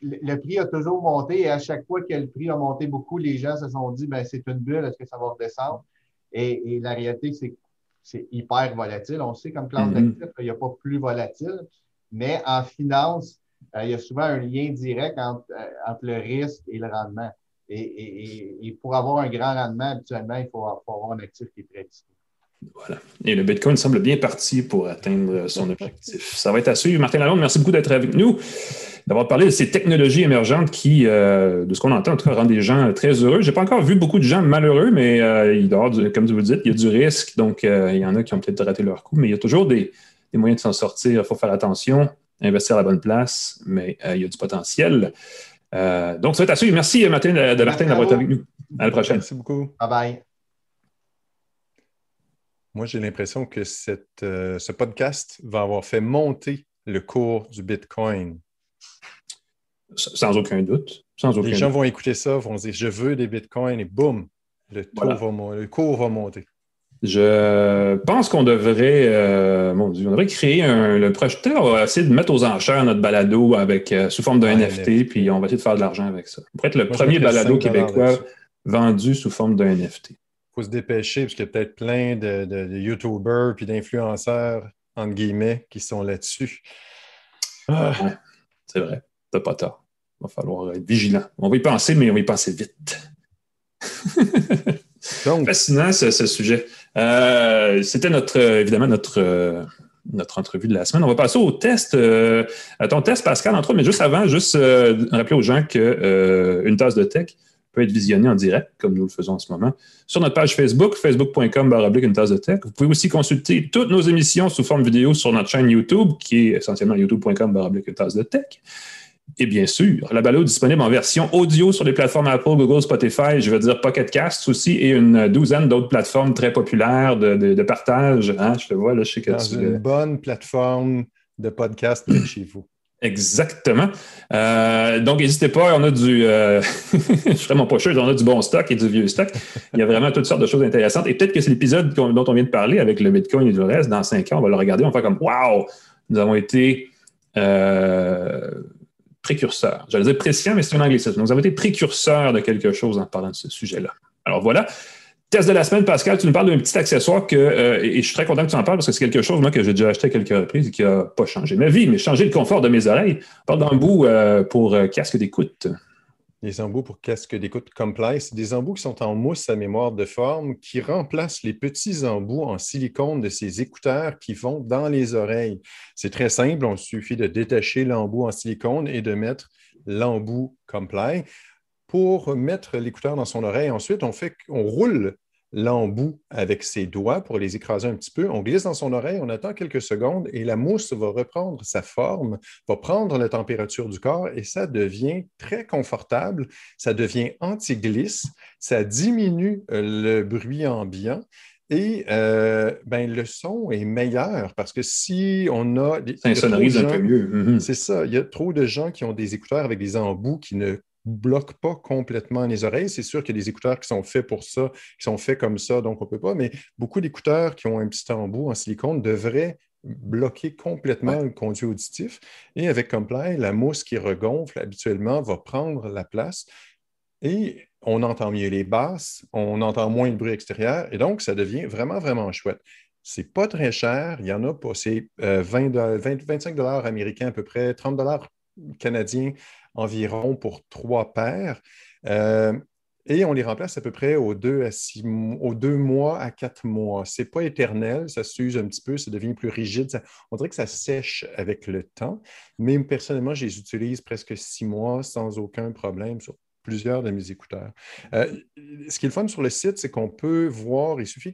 le prix a toujours monté et à chaque fois que le prix a monté beaucoup, les gens se sont dit ben, c'est une bulle, est-ce que ça va redescendre? Et, et la réalité, c'est que c'est hyper volatile. On sait comme classe mm-hmm. d'actifs, il n'y a pas plus volatile, mais en finance, euh, il y a souvent un lien direct entre, euh, le risque et le rendement. Et, pour avoir un grand rendement, habituellement, il faut, avoir un actif qui est très risqué. Voilà. Et le Bitcoin semble bien parti pour atteindre son objectif. Ça va être à suivre. Martin Lalonde, merci beaucoup d'être avec nous d'avoir parlé de ces technologies émergentes qui, euh, de ce qu'on entend, en tout cas, rendent des gens très heureux. Je n'ai pas encore vu beaucoup de gens malheureux, mais euh, il doit comme vous dites, il y a du risque. Donc, euh, il y en a qui ont peut-être raté leur coup, mais il y a toujours des, moyens de s'en sortir. Il faut faire attention, investir à la bonne place, mais il y a du potentiel. donc, ça va être à suivre. Merci, Martin, de, Martin d'avoir été avec nous. À la prochaine. Merci beaucoup. Bye bye. Moi, j'ai l'impression que cette, ce podcast va avoir fait monter le cours du Bitcoin. Sans aucun doute. Sans Les gens vont écouter ça, vont dire je veux des bitcoins et boum, le, cours va monter. Je pense qu'on devrait, euh, mon Dieu, on devrait créer un. Le projecteur on va essayer de mettre aux enchères notre balado avec, euh, sous forme d'un NFT, puis on va essayer de faire de l'argent avec ça. On pourrait être le premier balado québécois vendu sous forme d'un NFT. Il faut se dépêcher, parce qu'il y a peut-être plein de, de, YouTubers puis d'influenceurs, entre guillemets, qui sont là-dessus. Ah. c'est vrai pas tort. Il va falloir être vigilant. On va y penser, mais on va y penser vite. Fascinant ce, sujet. Euh, c'était notre, évidemment notre, euh, notre entrevue de la semaine. On va passer au test, euh, à ton test, Pascal, entre autres, mais juste avant, juste rappeler aux gens qu'une tasse de tech, peut être visionné en direct, comme nous le faisons en ce moment, sur notre page Facebook, facebook.com une tasse de tech. Vous pouvez aussi consulter toutes nos émissions sous forme vidéo sur notre chaîne YouTube, qui est essentiellement youtube.com une tasse de tech. Et bien sûr, la balade est disponible en version audio sur les plateformes Apple, Google, Spotify, je veux dire Pocket Cast aussi, et une douzaine d'autres plateformes très populaires de, partage. Hein, je te vois, là, je sais que Dans une bonne plateforme de podcast chez vous. Exactement. Euh, donc, n'hésitez pas, on a du, euh, je ferai mon pocheur, on a du bon stock et du vieux stock. Il y a vraiment toutes sortes de choses intéressantes. Et peut-être que c'est l'épisode dont on vient de parler avec le Bitcoin et le reste, dans cinq ans, on va le regarder, on va faire comme, wow, nous avons été euh, précurseurs. J'allais dire prescient, mais c'est un anglicisme. Nous avons été précurseurs de quelque chose en parlant de ce sujet-là. Alors voilà. Test de la semaine, Pascal, tu nous parles d'un petit accessoire que, euh, et je suis très content que tu en parles parce que c'est quelque chose, moi, que j'ai déjà acheté à quelques reprises et qui n'a pas changé ma vie, mais changé le confort de mes oreilles. On parle d'embout euh, pour euh, casque d'écoute. Les embouts pour casque d'écoute Comply, c'est des embouts qui sont en mousse à mémoire de forme qui remplacent les petits embouts en silicone de ces écouteurs qui vont dans les oreilles. C'est très simple, on suffit de détacher l'embout en silicone et de mettre l'embout Comply pour mettre l'écouteur dans son oreille. Ensuite, on, fait, on roule l'embout avec ses doigts pour les écraser un petit peu. On glisse dans son oreille, on attend quelques secondes et la mousse va reprendre sa forme, va prendre la température du corps et ça devient très confortable, ça devient anti-glisse, ça diminue euh, le bruit ambiant. Et euh, ben, le son est meilleur parce que si on a. Ça sonorise un peu mieux. Mm-hmm. C'est ça. Il y a trop de gens qui ont des écouteurs avec des embouts qui ne bloque pas complètement les oreilles. C'est sûr qu'il y a des écouteurs qui sont faits pour ça, qui sont faits comme ça, donc on ne peut pas, mais beaucoup d'écouteurs qui ont un petit embout en silicone devraient bloquer complètement le conduit auditif. Et avec Comply, la mousse qui regonfle habituellement va prendre la place et on entend mieux les basses, on entend moins le bruit extérieur et donc ça devient vraiment, vraiment chouette. C'est pas très cher, il y en a pas, c'est 20, 25 dollars américains à peu près, 30 dollars canadiens environ pour trois paires. Euh, et on les remplace à peu près aux deux, à six, aux deux mois à quatre mois. Ce n'est pas éternel, ça s'use un petit peu, ça devient plus rigide. on dirait que ça sèche avec le temps. Mais personnellement, je les utilise presque six mois sans aucun problème plusieurs de mes écouteurs. Euh, ce qui est le fun sur le site, c'est qu'on peut voir, il suffit,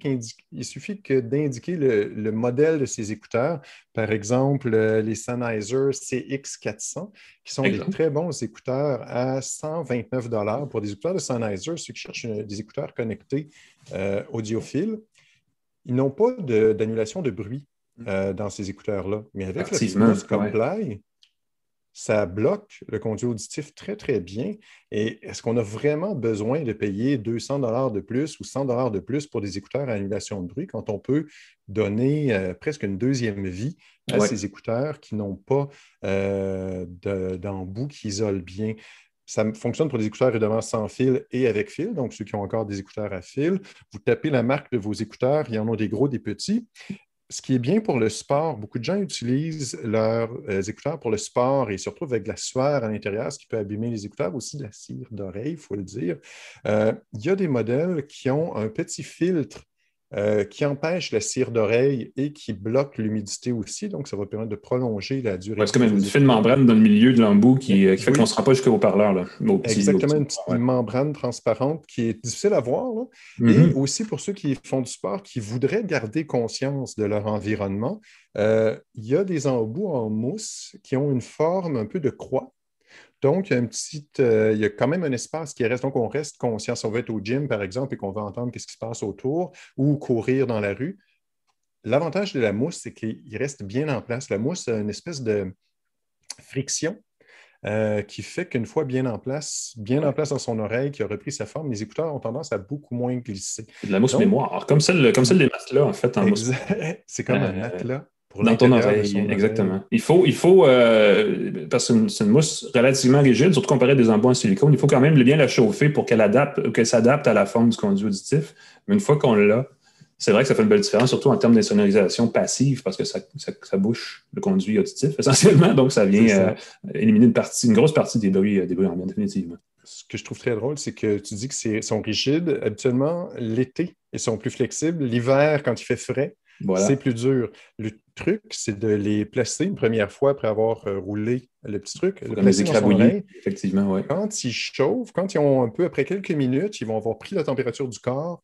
il suffit que d'indiquer le, modèle de ces écouteurs, par exemple euh, les Sennheiser CX400, qui sont des très bons écouteurs à 129 pour des écouteurs de Sennheiser, ceux qui cherchent des écouteurs connectés euh, audiophiles. Ils n'ont pas d'annulation de, bruit mm. dans ces écouteurs-là, mais avec le Comply, ça bloque le conduit auditif très, très bien. Et est-ce qu'on a vraiment besoin de payer 200 dollars de plus ou 100 dollars de plus pour des écouteurs à annulation de bruit quand on peut donner euh, presque une deuxième vie à ces écouteurs qui n'ont pas euh, d'embout qui isolent bien? Ça fonctionne pour des écouteurs évidemment sans fil et avec fil, donc ceux qui ont encore des écouteurs à fil. Vous tapez la marque de vos écouteurs, il y en a des gros, des petits ce qui est bien pour le sport, beaucoup de gens utilisent leurs euh, écouteurs pour le sport et surtout avec de la sueur à l'intérieur, ce qui peut abîmer les écouteurs, aussi de la cire d'oreille, il faut le dire. Euh, il y a des modèles qui ont un petit filtre euh, qui empêche la cire d'oreille et qui bloque l'humidité aussi. Donc, ça va permettre de prolonger la durée. c'est comme une fine membrane dans le milieu de l'embout qui, euh, fait qu'on ne se rend pas jusqu'au parleur. Exactement, une petite membrane transparente qui est difficile à voir. Et mm-hmm. aussi pour ceux qui font du sport, qui voudraient garder conscience de leur environnement, euh, il y a des embouts en mousse qui ont une forme un peu de croix donc, il y, a une petite, euh, il y a quand même un espace qui reste. Donc, on reste conscient. Si on va être au gym, par exemple, et qu'on va entendre ce qui se passe autour ou courir dans la rue, l'avantage de la mousse, c'est qu'il reste bien en place. La mousse a une espèce de friction euh, qui fait qu'une fois bien en place, bien en place dans son oreille, qui a repris sa forme, les écouteurs ont tendance à beaucoup moins glisser. De la mousse mémoire, comme celle, comme celle des matelas, en fait. C'est comme un euh, matelas dans ton oreille, exactement. Il faut, il faut euh, parce que c'est une, mousse relativement rigide, surtout comparée à des embouts en silicone, il faut quand même bien la chauffer pour qu'elle adapte, qu'elle s'adapte à la forme du conduit auditif. Mais une fois qu'on l'a, c'est vrai que ça fait une belle différence, surtout en termes d'insonorisation passive, parce que ça, ça, bouche le conduit auditif essentiellement, donc ça vient euh, éliminer une partie, une grosse partie des bruits, des bruits ambiants, définitivement. Ce que je trouve très drôle, c'est que tu dis que sont rigides. Habituellement, l'été, ils sont plus flexibles. L'hiver, quand il fait frais, c'est plus dur. Truc, c'est de les placer une première fois après avoir euh, roulé le petit truc. Faut les écrabouiller, effectivement, oui. Quand ils chauffent, quand ils ont un peu, après quelques minutes, ils vont avoir pris la température du corps.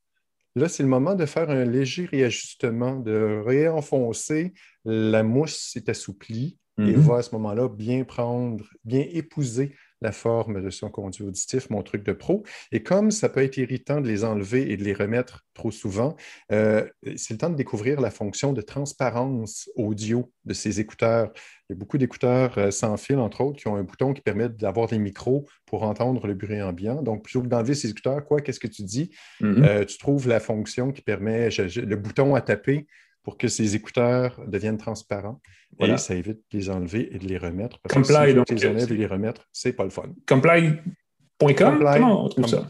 Là, c'est le moment de faire un léger réajustement, de réenfoncer. La mousse s'est assouplie et mm-hmm. va à ce moment-là bien prendre, bien épouser la forme de son conduit auditif, mon truc de pro. Et comme ça peut être irritant de les enlever et de les remettre trop souvent, euh, c'est le temps de découvrir la fonction de transparence audio de ces écouteurs. Il y a beaucoup d'écouteurs euh, sans fil, entre autres, qui ont un bouton qui permet d'avoir des micros pour entendre le bruit ambiant. Donc, plutôt que d'enlever ces écouteurs, quoi, qu'est-ce que tu dis? Mm-hmm. Euh, tu trouves la fonction qui permet, le bouton à taper pour que ces écouteurs deviennent transparents. Et ça évite de les enlever et de les remettre. Parce Comply, que si tu les enlèves et les remettre, c'est pas le fun. Comply.com, comment on trouve ça?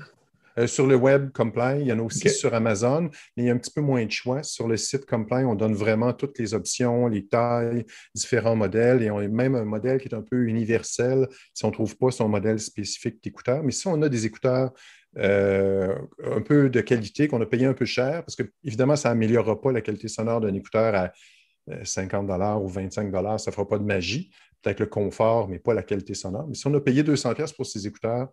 Euh, sur le web, Comply, il y en a aussi sur Amazon, mais il y a un petit peu moins de choix. Sur le site Comply, on donne vraiment toutes les options, les tailles, différents modèles, et on a même un modèle qui est un peu universel si on ne trouve pas son modèle spécifique d'écouteur. Mais si on a des écouteurs euh, un peu de qualité qu'on a payé un peu cher, parce que évidemment, ça n'améliorera pas la qualité sonore d'un écouteur à 50 euh, ou 25 ça ne fera pas de magie. Peut-être le confort, mais pas la qualité sonore. Mais si on a payé 200 pour ces écouteurs,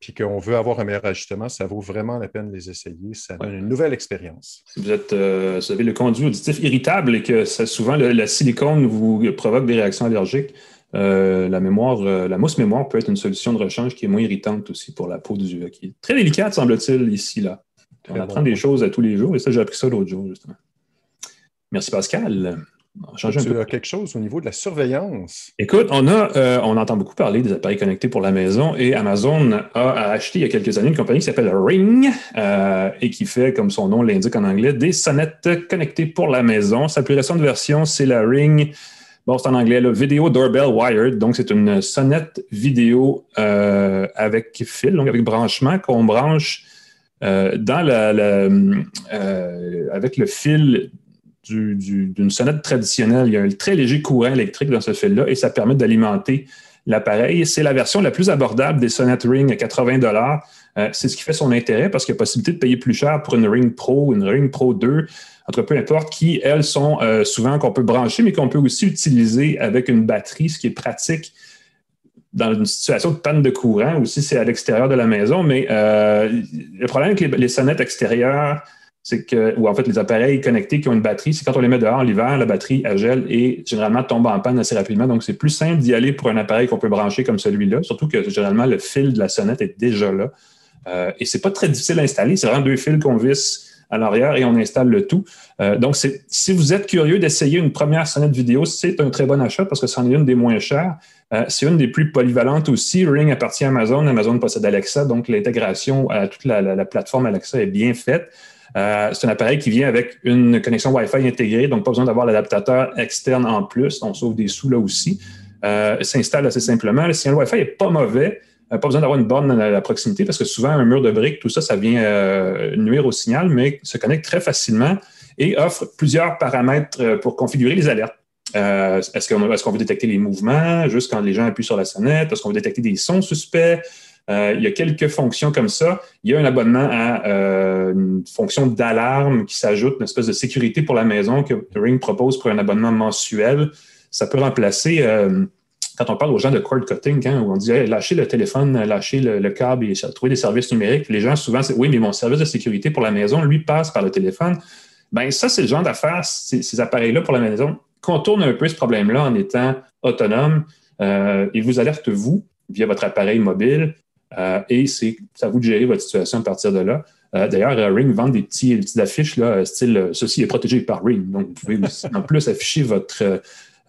puis qu'on veut avoir un meilleur ajustement, ça vaut vraiment la peine de les essayer. Ça donne une nouvelle expérience. Si vous, êtes, euh, avez le conduit auditif irritable et que souvent le, silicone vous provoque des réactions allergiques, euh, la mémoire, euh, la mousse mémoire peut être une solution de rechange qui est moins irritante aussi pour la peau du qui est très délicate, semble-t-il, ici, là. On apprend des choses à tous les jours, et ça, j'ai appris ça l'autre jour, justement. Merci, Pascal. On change tu as quelque chose au niveau de la surveillance. Écoute, on a, euh, on entend beaucoup parler des appareils connectés pour la maison et Amazon a, acheté il y a quelques années une compagnie qui s'appelle Ring et qui fait, comme son nom l'indique en anglais, des sonnettes connectées pour la maison. Sa plus récente version, c'est la Ring Bon, c'est en anglais, le Video Doorbell Wired. Donc, c'est une sonnette vidéo euh, avec fil, donc avec branchement qu'on branche euh, dans la, euh, avec le fil d'une sonnette traditionnelle. Il y a un très léger courant électrique dans ce fil-là et ça permet d'alimenter l'appareil. C'est la version la plus abordable des sonnettes Ring à 80 C'est ce qui fait son intérêt parce qu'il y a possibilité de payer plus cher pour une Ring Pro, une Ring Pro 2 entre peu importe, qui, elles, sont euh, souvent qu'on peut brancher, mais qu'on peut aussi utiliser avec une batterie, ce qui est pratique dans une situation de panne de courant, aussi c'est à l'extérieur de la maison. Mais euh, le problème avec les, sonnettes extérieures, c'est que, ou en fait les appareils connectés qui ont une batterie, c'est quand on les met dehors l'hiver, la batterie elle et généralement tombe en panne assez rapidement. Donc c'est plus simple d'y aller pour un appareil qu'on peut brancher comme celui-là, surtout que généralement le fil de la sonnette est déjà là. Euh, et c'est pas très difficile à installer, c'est vraiment deux fils qu'on visse à l'arrière et on installe le tout. Euh, donc, si vous êtes curieux d'essayer une première sonnette vidéo, c'est un très bon achat parce que c'en est une des moins chères. Euh, c'est une des plus polyvalentes aussi. Ring appartient à Amazon. Amazon possède Alexa, donc l'intégration à toute la, plateforme Alexa est bien faite. Euh, c'est un appareil qui vient avec une connexion Wi-Fi intégrée, donc pas besoin d'avoir l'adaptateur externe en plus. On sauve des sous là aussi. s'installe assez simplement. Le signal Wi-Fi n'est pas mauvais. Euh, pas besoin d'avoir une borne à la proximité parce que souvent, un mur de briques, tout ça, ça vient euh, nuire au signal, mais se connecte très facilement et offre plusieurs paramètres euh, pour configurer les alertes. est-ce qu'on veut détecter les mouvements? Juste quand les gens appuient sur la sonnette? Est-ce qu'on veut détecter des sons suspects? Il y a quelques fonctions comme ça. Il y a un abonnement à une fonction d'alarme qui s'ajoute, une espèce de sécurité pour la maison que Ring propose pour un abonnement mensuel. Ça peut remplacer quand on parle aux gens de cord cutting, hein, où on dit lâchez le téléphone, lâchez le, câble et trouver des services numériques, les gens souvent, c'est oui, mais mon service de sécurité pour la maison, lui, passe par le téléphone. Ben ça, c'est le genre d'affaires, ces, appareils-là pour la maison, contournent un peu ce problème-là en étant autonome. Euh, ils vous alertent, vous, via votre appareil mobile, euh, et c'est à vous de gérer votre situation à partir de là. Euh, d'ailleurs, Ring vend des petits, des petites affiches, là, style ceci est protégé par Ring. Donc, vous pouvez en plus afficher votre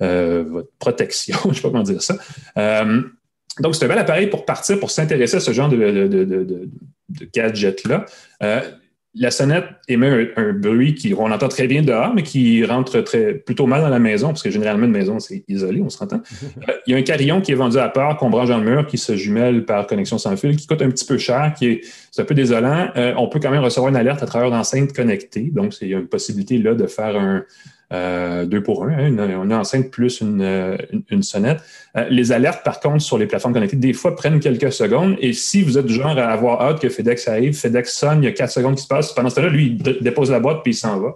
euh, votre protection, je ne sais pas comment dire ça. Euh, donc, c'est un bel appareil pour partir, pour s'intéresser à ce genre de, de, gadget-là. Euh, la sonnette émet un, bruit qu'on entend très bien dehors, mais qui rentre très, plutôt mal dans la maison, parce que généralement, une maison, c'est isolé, on s'entend. il y a un carillon qui est vendu à part, qu'on branche dans le mur, qui se jumelle par connexion sans fil, qui coûte un petit peu cher, qui est, c'est un peu désolant. on peut quand même recevoir une alerte à travers d'enceintes connectées. Donc, il y a une possibilité là de faire un, euh, deux pour un, hein, une, enceinte plus une, euh, sonnette. Euh, les alertes, par contre, sur les plateformes connectées, des fois prennent quelques secondes. Et si vous êtes du genre à avoir hâte que FedEx arrive, FedEx sonne, il y a quatre secondes qui se passent. Pendant ce temps-là, lui, il dépose la boîte puis il s'en va.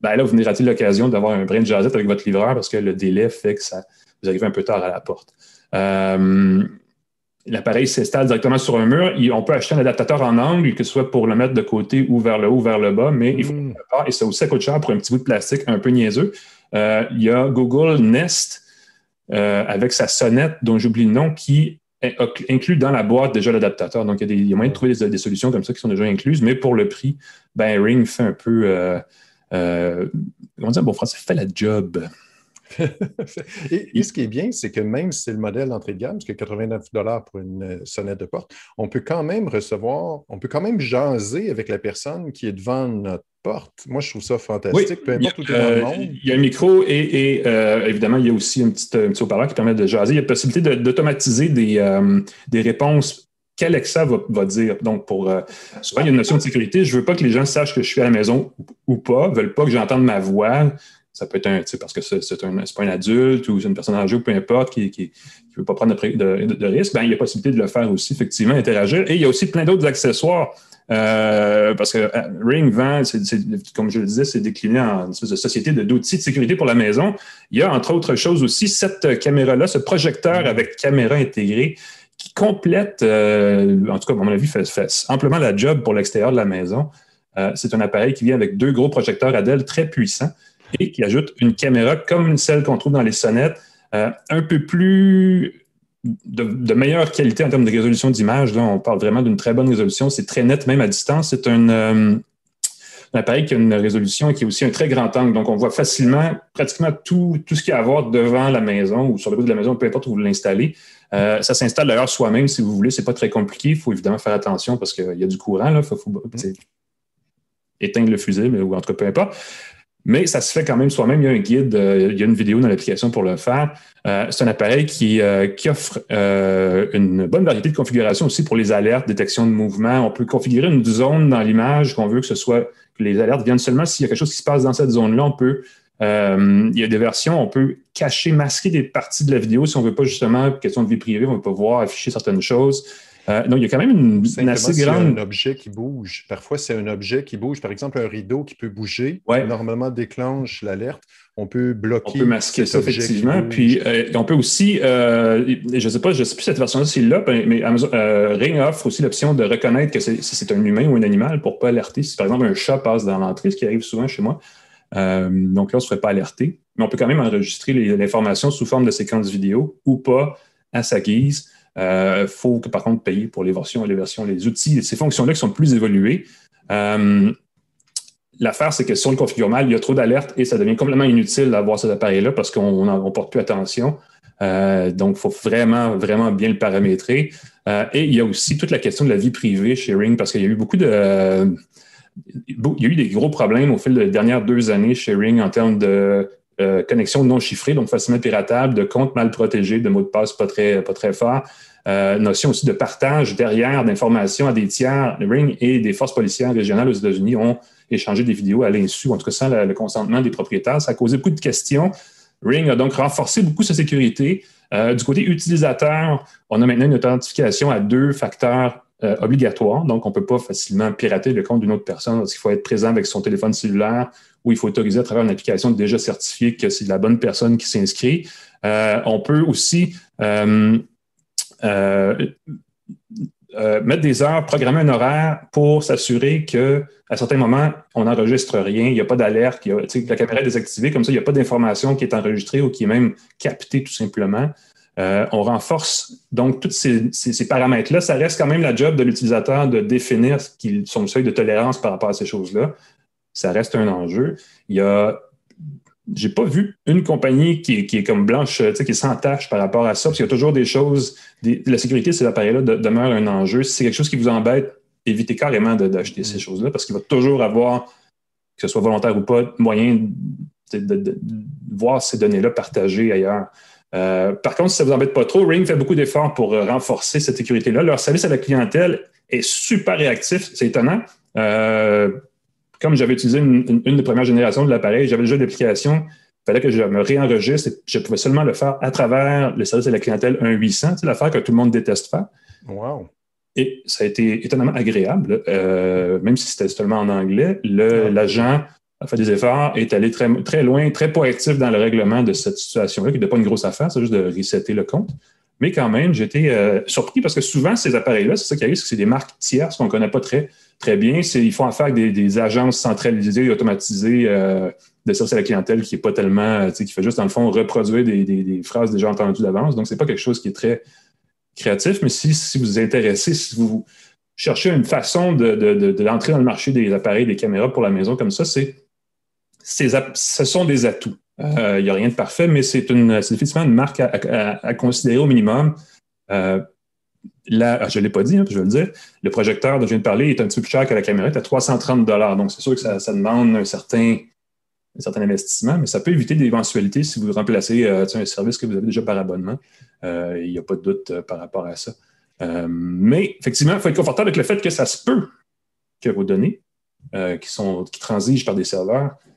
ben là, vous venez rater l'occasion d'avoir un brin de avec votre livreur parce que le délai fait que ça, vous arrivez un peu tard à la porte. Euh, l'appareil s'installe directement sur un mur. on peut acheter un adaptateur en angle, que ce soit pour le mettre de côté ou vers le haut ou vers le bas, mais il faut hmm. et ça aussi, ça coûte cher pour un petit bout de plastique un peu niaiseux. Euh, il y a Google Nest euh, avec sa sonnette, dont j'oublie le nom, qui est inclus dans la boîte déjà l'adaptateur. Donc, il y, a moyen de trouver des, solutions comme ça qui sont déjà incluses, mais pour le prix, ben, Ring fait un peu, euh, comment dire, bon français, fait la job. et, ce qui est bien, c'est que même si c'est le modèle d'entrée de gamme, parce que 89 pour une euh, sonnette de porte, on peut quand même recevoir, on peut quand même jaser avec la personne qui est devant notre porte. Moi, je trouve ça fantastique, peu importe où tu es dans le euh, monde. Il y a un micro et, euh, évidemment, il y a aussi un petit, un petit haut-parleur qui permet de jaser. Il y a la possibilité d'automatiser des, des réponses qu'Alexa va, va, dire. Donc, pour souvent, il y a une notion de sécurité. Je ne veux pas que les gens sachent que je suis à la maison ou, pas, ne veulent pas que j'entende ma voix. Ça peut être un, parce que c'est un, pas un adulte ou une personne âgée ou peu importe qui ne veut pas prendre de, risque, ben, il y a possibilité de le faire aussi, effectivement, interagir. Et il y a aussi plein d'autres accessoires. Euh, parce que euh, Ring vend, comme je le disais, c'est décliné en une espèce de société d'outils de, sécurité pour la maison. Il y a, entre autres choses aussi, cette caméra-là, ce projecteur avec caméra intégrée qui complète, euh, en tout cas, à mon avis, fait amplement la job pour l'extérieur de la maison. c'est un appareil qui vient avec deux gros projecteurs Adèle très puissants et qui ajoute une caméra comme celle qu'on trouve dans les sonnettes, euh, un peu plus de, meilleure qualité en termes de résolution d'image. Là, on parle vraiment d'une très bonne résolution. C'est très net, même à distance. C'est un, euh, appareil qui a une résolution et qui a aussi un très grand angle. Donc, on voit facilement pratiquement tout, tout ce qu'il y a à voir devant la maison ou sur le bout de la maison, peu importe où vous l'installez. Euh, ça s'installe d'ailleurs soi-même si vous voulez. C'est pas très compliqué. Il faut évidemment faire attention parce qu'il y a du courant. Il faut, éteindre le fusible ou en tout cas, peu importe. Mais ça se fait quand même soi-même. Il y a un guide, euh, il y a une vidéo dans l'application pour le faire. Euh, c'est un appareil qui, euh, qui offre une bonne variété de configurations aussi pour les alertes, détection de mouvement. On peut configurer une zone dans l'image qu'on veut que ce soit que les alertes viennent seulement s'il y a quelque chose qui se passe dans cette zone-là. On peut il y a des versions, on peut cacher, masquer des parties de la vidéo si on veut pas justement, question de vie privée, on veut pas voir afficher certaines choses. Euh, donc, il y a quand même une, assez grande. un objet qui bouge. Parfois, c'est un objet qui bouge. Par exemple, un rideau qui peut bouger. Normalement, déclenche l'alerte. On peut bloquer. On peut masquer ça, effectivement. Puis, euh, on peut aussi, euh, je ne sais pas, je sais plus cette version-là s'il l'a, mais Ring offre aussi l'option de reconnaître que c'est, si c'est un humain ou un animal pour ne pas alerter. Si, par exemple, un chat passe dans l'entrée, ce qui arrive souvent chez moi, donc là, on ne se ferait pas alerter. Mais on peut quand même enregistrer l'information sous forme de séquence vidéo ou pas à sa guise. Il euh, faut que, par contre, payer pour les versions, les versions, les outils, ces fonctions-là qui sont plus évoluées. Euh, l'affaire, c'est que si on le configure mal, il y a trop d'alertes et ça devient complètement inutile d'avoir cet appareil-là parce qu'on ne porte plus attention. Euh, donc, il faut vraiment, vraiment bien le paramétrer. et il y a aussi toute la question de la vie privée chez Ring parce qu'il y a eu beaucoup de. il y a eu des gros problèmes au fil des dernières deux années chez Ring en termes de euh, connexion non chiffrée, donc facilement piratable, de comptes mal protégés, de mots de passe pas très, pas très forts. Euh, notion aussi de partage derrière d'informations à des tiers. Ring et des forces policières régionales aux États-Unis ont échangé des vidéos à l'insu, en tout cas sans le, consentement des propriétaires. Ça a causé beaucoup de questions. Ring a donc renforcé beaucoup sa sécurité. Euh, du côté utilisateur, on a maintenant une authentification à deux facteurs obligatoires. Donc, on ne peut pas facilement pirater le compte d'une autre personne parce qu'il faut être présent avec son téléphone cellulaire où il faut autoriser à travers une application déjà certifiée que c'est la bonne personne qui s'inscrit. Euh, on peut aussi euh, euh, mettre des heures, programmer un horaire pour s'assurer qu'à certains moments, on n'enregistre rien, il n'y a pas d'alerte, la caméra est désactivée, comme ça, il n'y a pas d'information qui est enregistrée ou qui est même captée tout simplement. On renforce donc tous ces, paramètres-là. Ça reste quand même la job de l'utilisateur de définir son seuil de tolérance par rapport à ces choses-là ça reste un enjeu. Il y a j'ai pas vu une compagnie qui, est comme blanche, qui est sans tâche par rapport à ça, parce qu'il y a toujours des choses. la sécurité de ces appareils-là demeure un enjeu. Si c'est quelque chose qui vous embête, évitez carrément d'acheter ces mm. choses-là, parce qu'il va toujours avoir, que ce soit volontaire ou pas, moyen de, voir ces données-là partagées ailleurs. Euh, par contre, si ça ne vous embête pas trop, Ring fait beaucoup d'efforts pour renforcer cette sécurité-là. Leur service à la clientèle est super réactif, c'est étonnant. Euh, comme j'avais utilisé une, des premières générations de l'appareil, j'avais déjà l'application, il fallait que je me réenregistre. Je pouvais seulement le faire à travers le service de la clientèle 1-800, c'est l'affaire que tout le monde déteste faire. Wow. Et ça a été étonnamment agréable, euh, même si c'était seulement en anglais. L'agent a fait des efforts, est allé très, très loin, très proactif dans le règlement de cette situation-là, qui n'est pas une grosse affaire, c'est juste de resetter le compte. Mais quand même, j'étais euh, surpris parce que souvent, ces appareils-là, c'est ça qui arrive, c'est que c'est des marques tierces qu'on ne connaît pas très, très bien. Ils font affaire avec des, agences centralisées et automatisées euh, de service à la clientèle qui n'est pas tellement, qui fait juste, dans le fond, reproduire des, phrases déjà entendues d'avance. Donc, ce n'est pas quelque chose qui est très créatif, mais si, si vous vous intéressez, si vous cherchez une façon de, dans le marché des appareils, des caméras pour la maison comme ça, c'est ce sont des atouts. Euh, il n'y a rien de parfait, mais c'est effectivement une marque à, considérer au minimum. Euh, là, je ne l'ai pas dit, hein, je vais le dire. Le projecteur dont je viens de parler est un petit peu plus cher que la caméra, est à 330 Donc, c'est sûr que ça, demande un certain, investissement, mais ça peut éviter des éventualités si vous remplacez euh, un service que vous avez déjà par abonnement. il n'y a pas de doute par rapport à ça. mais effectivement, il faut être confortable avec le fait que ça se peut que vos données qui, transigent par des serveurs euh,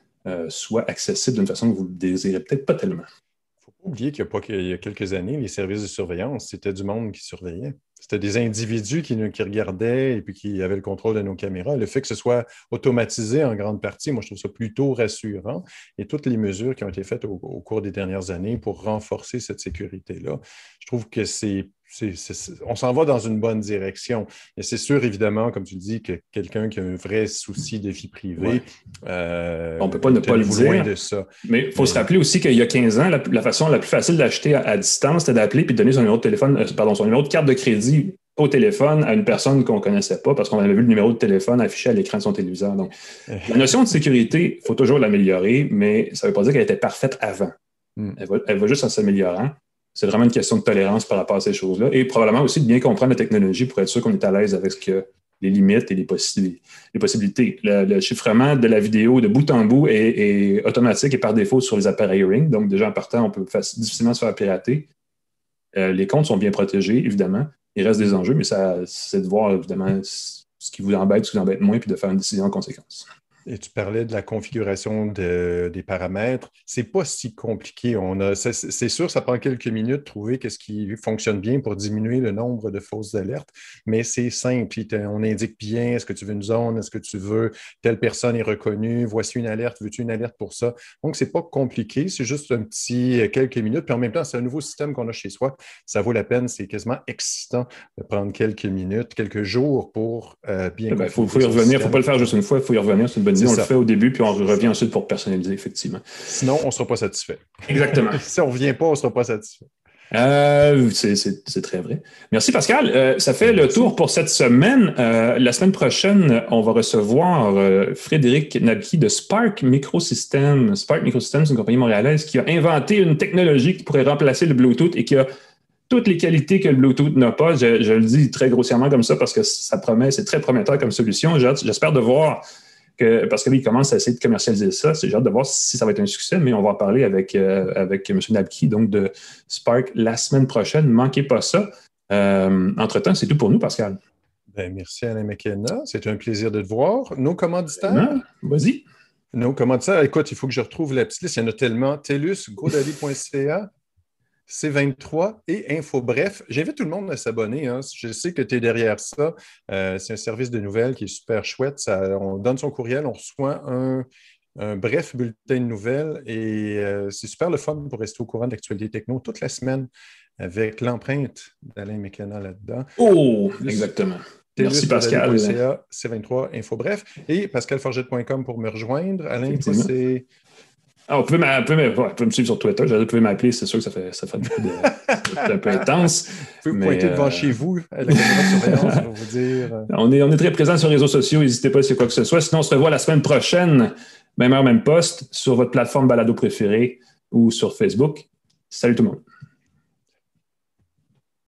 soit accessible d'une façon que vous ne désirez peut-être pas tellement. Il ne faut pas oublier qu'il y, a quelques années, les services de surveillance, c'était du monde qui surveillait. C'était des individus qui, qui, regardaient et puis qui avaient le contrôle de nos caméras. Le fait que ce soit automatisé en grande partie, moi, je trouve ça plutôt rassurant. Et toutes les mesures qui ont été faites au cours des dernières années pour renforcer cette sécurité-là, je trouve que c'est on s'en va dans une bonne direction. Et c'est sûr, évidemment, comme tu dis, que quelqu'un qui a un vrai souci de vie privée, euh, on ne peut pas ne pas le. De ça. Mais il faut se rappeler aussi qu'il y a 15 ans, la, façon la plus facile d'acheter à, distance, c'était d'appeler et de donner son numéro de téléphone, euh, pardon, son numéro de carte de crédit au téléphone à une personne qu'on ne connaissait pas parce qu'on avait vu le numéro de téléphone affiché à l'écran de son téléviseur. Donc, la notion de sécurité, il faut toujours l'améliorer, mais ça ne veut pas dire qu'elle était parfaite avant. Hmm. Elle, va, elle va juste en s'améliorant. C'est vraiment une question de tolérance par rapport à ces choses-là et probablement aussi de bien comprendre la technologie pour être sûr qu'on est à l'aise avec les limites et les, possibilités. Le, chiffrement de la vidéo de bout en bout est, automatique et par défaut sur les appareils Ring. Donc, déjà en partant, on peut difficilement se faire pirater. Euh, les comptes sont bien protégés, évidemment. Il reste des enjeux, mais c'est de voir, évidemment, ce qui vous embête, ce qui vous embête moins, puis de faire une décision en conséquence. Et tu parlais de la configuration des paramètres. C'est pas si compliqué. On a, c'est, sûr, ça prend quelques minutes de trouver ce qui fonctionne bien pour diminuer le nombre de fausses alertes, mais c'est simple. On indique bien est-ce que tu veux une zone, est-ce que tu veux telle personne est reconnue, voici une alerte, veux-tu une alerte pour ça? Donc, c'est pas compliqué, c'est juste un petit euh, quelques minutes. Puis en même temps, c'est un nouveau système qu'on a chez soi. Ça vaut la peine, c'est quasiment excitant de prendre quelques minutes, quelques jours pour euh, bien. Il faut, y revenir, il ne faut pas le faire juste une fois, il faut y revenir, c'est une bonne on le fait au début, puis on revient ensuite pour personnaliser, effectivement. Sinon, on ne sera pas satisfait. Exactement. si on ne revient pas, on ne sera pas satisfait. Euh, c'est très vrai. Merci Pascal. Euh, ça fait le tour pour cette semaine. Euh, la semaine prochaine, on va recevoir Frédéric Nabki de Spark Microsystems. Spark Microsystems, c'est une compagnie montréalaise qui a inventé une technologie qui pourrait remplacer le Bluetooth et qui a toutes les qualités que le Bluetooth n'a pas. Je, je, le dis très grossièrement comme ça parce que ça promet, c'est très prometteur comme solution. J'espère de voir parce qu'il commence à essayer de commercialiser ça. J'ai hâte de voir si ça va être un succès, mais on va en parler avec, euh, avec M. Nabki, donc de Spark, la semaine prochaine. Ne manquez pas ça. Euh, entre-temps, c'est tout pour nous, Pascal. Ben, merci Alain McKenna. C'est un plaisir de te voir. Nos commanditaires? Vas-y. Nos commanditaires, écoute, il faut que je retrouve la petite liste. Il y en a tellement. TELUS, godaddy.ca, C23 et Info Bref. J'invite tout le monde à s'abonner. Hein. Je sais que tu es derrière ça. Euh, c'est un service de nouvelles qui est super chouette. on donne son courriel, on reçoit un, bref bulletin de nouvelles et euh, c'est super le fun pour rester au courant de l'actualité techno toute la semaine avec l'empreinte d'Alain McKenna là-dedans. Oh, exactement. Merci Pascal. C23 Info Bref et pascalforget.com pour me rejoindre. Alain, c'est ah, vous, pouvez me suivre sur Twitter. Vous pouvez m'appeler, c'est sûr que ça fait, ça fait un, peu un peu intense. Vous pouvez pointer devant euh, chez vous à la surveillance pour vous dire. On est, on est très présent sur les réseaux sociaux. N'hésitez pas si quoi que ce soit. Sinon, on se revoit la semaine prochaine, même heure, même poste, sur votre plateforme balado préférée ou sur Facebook. Salut tout le monde.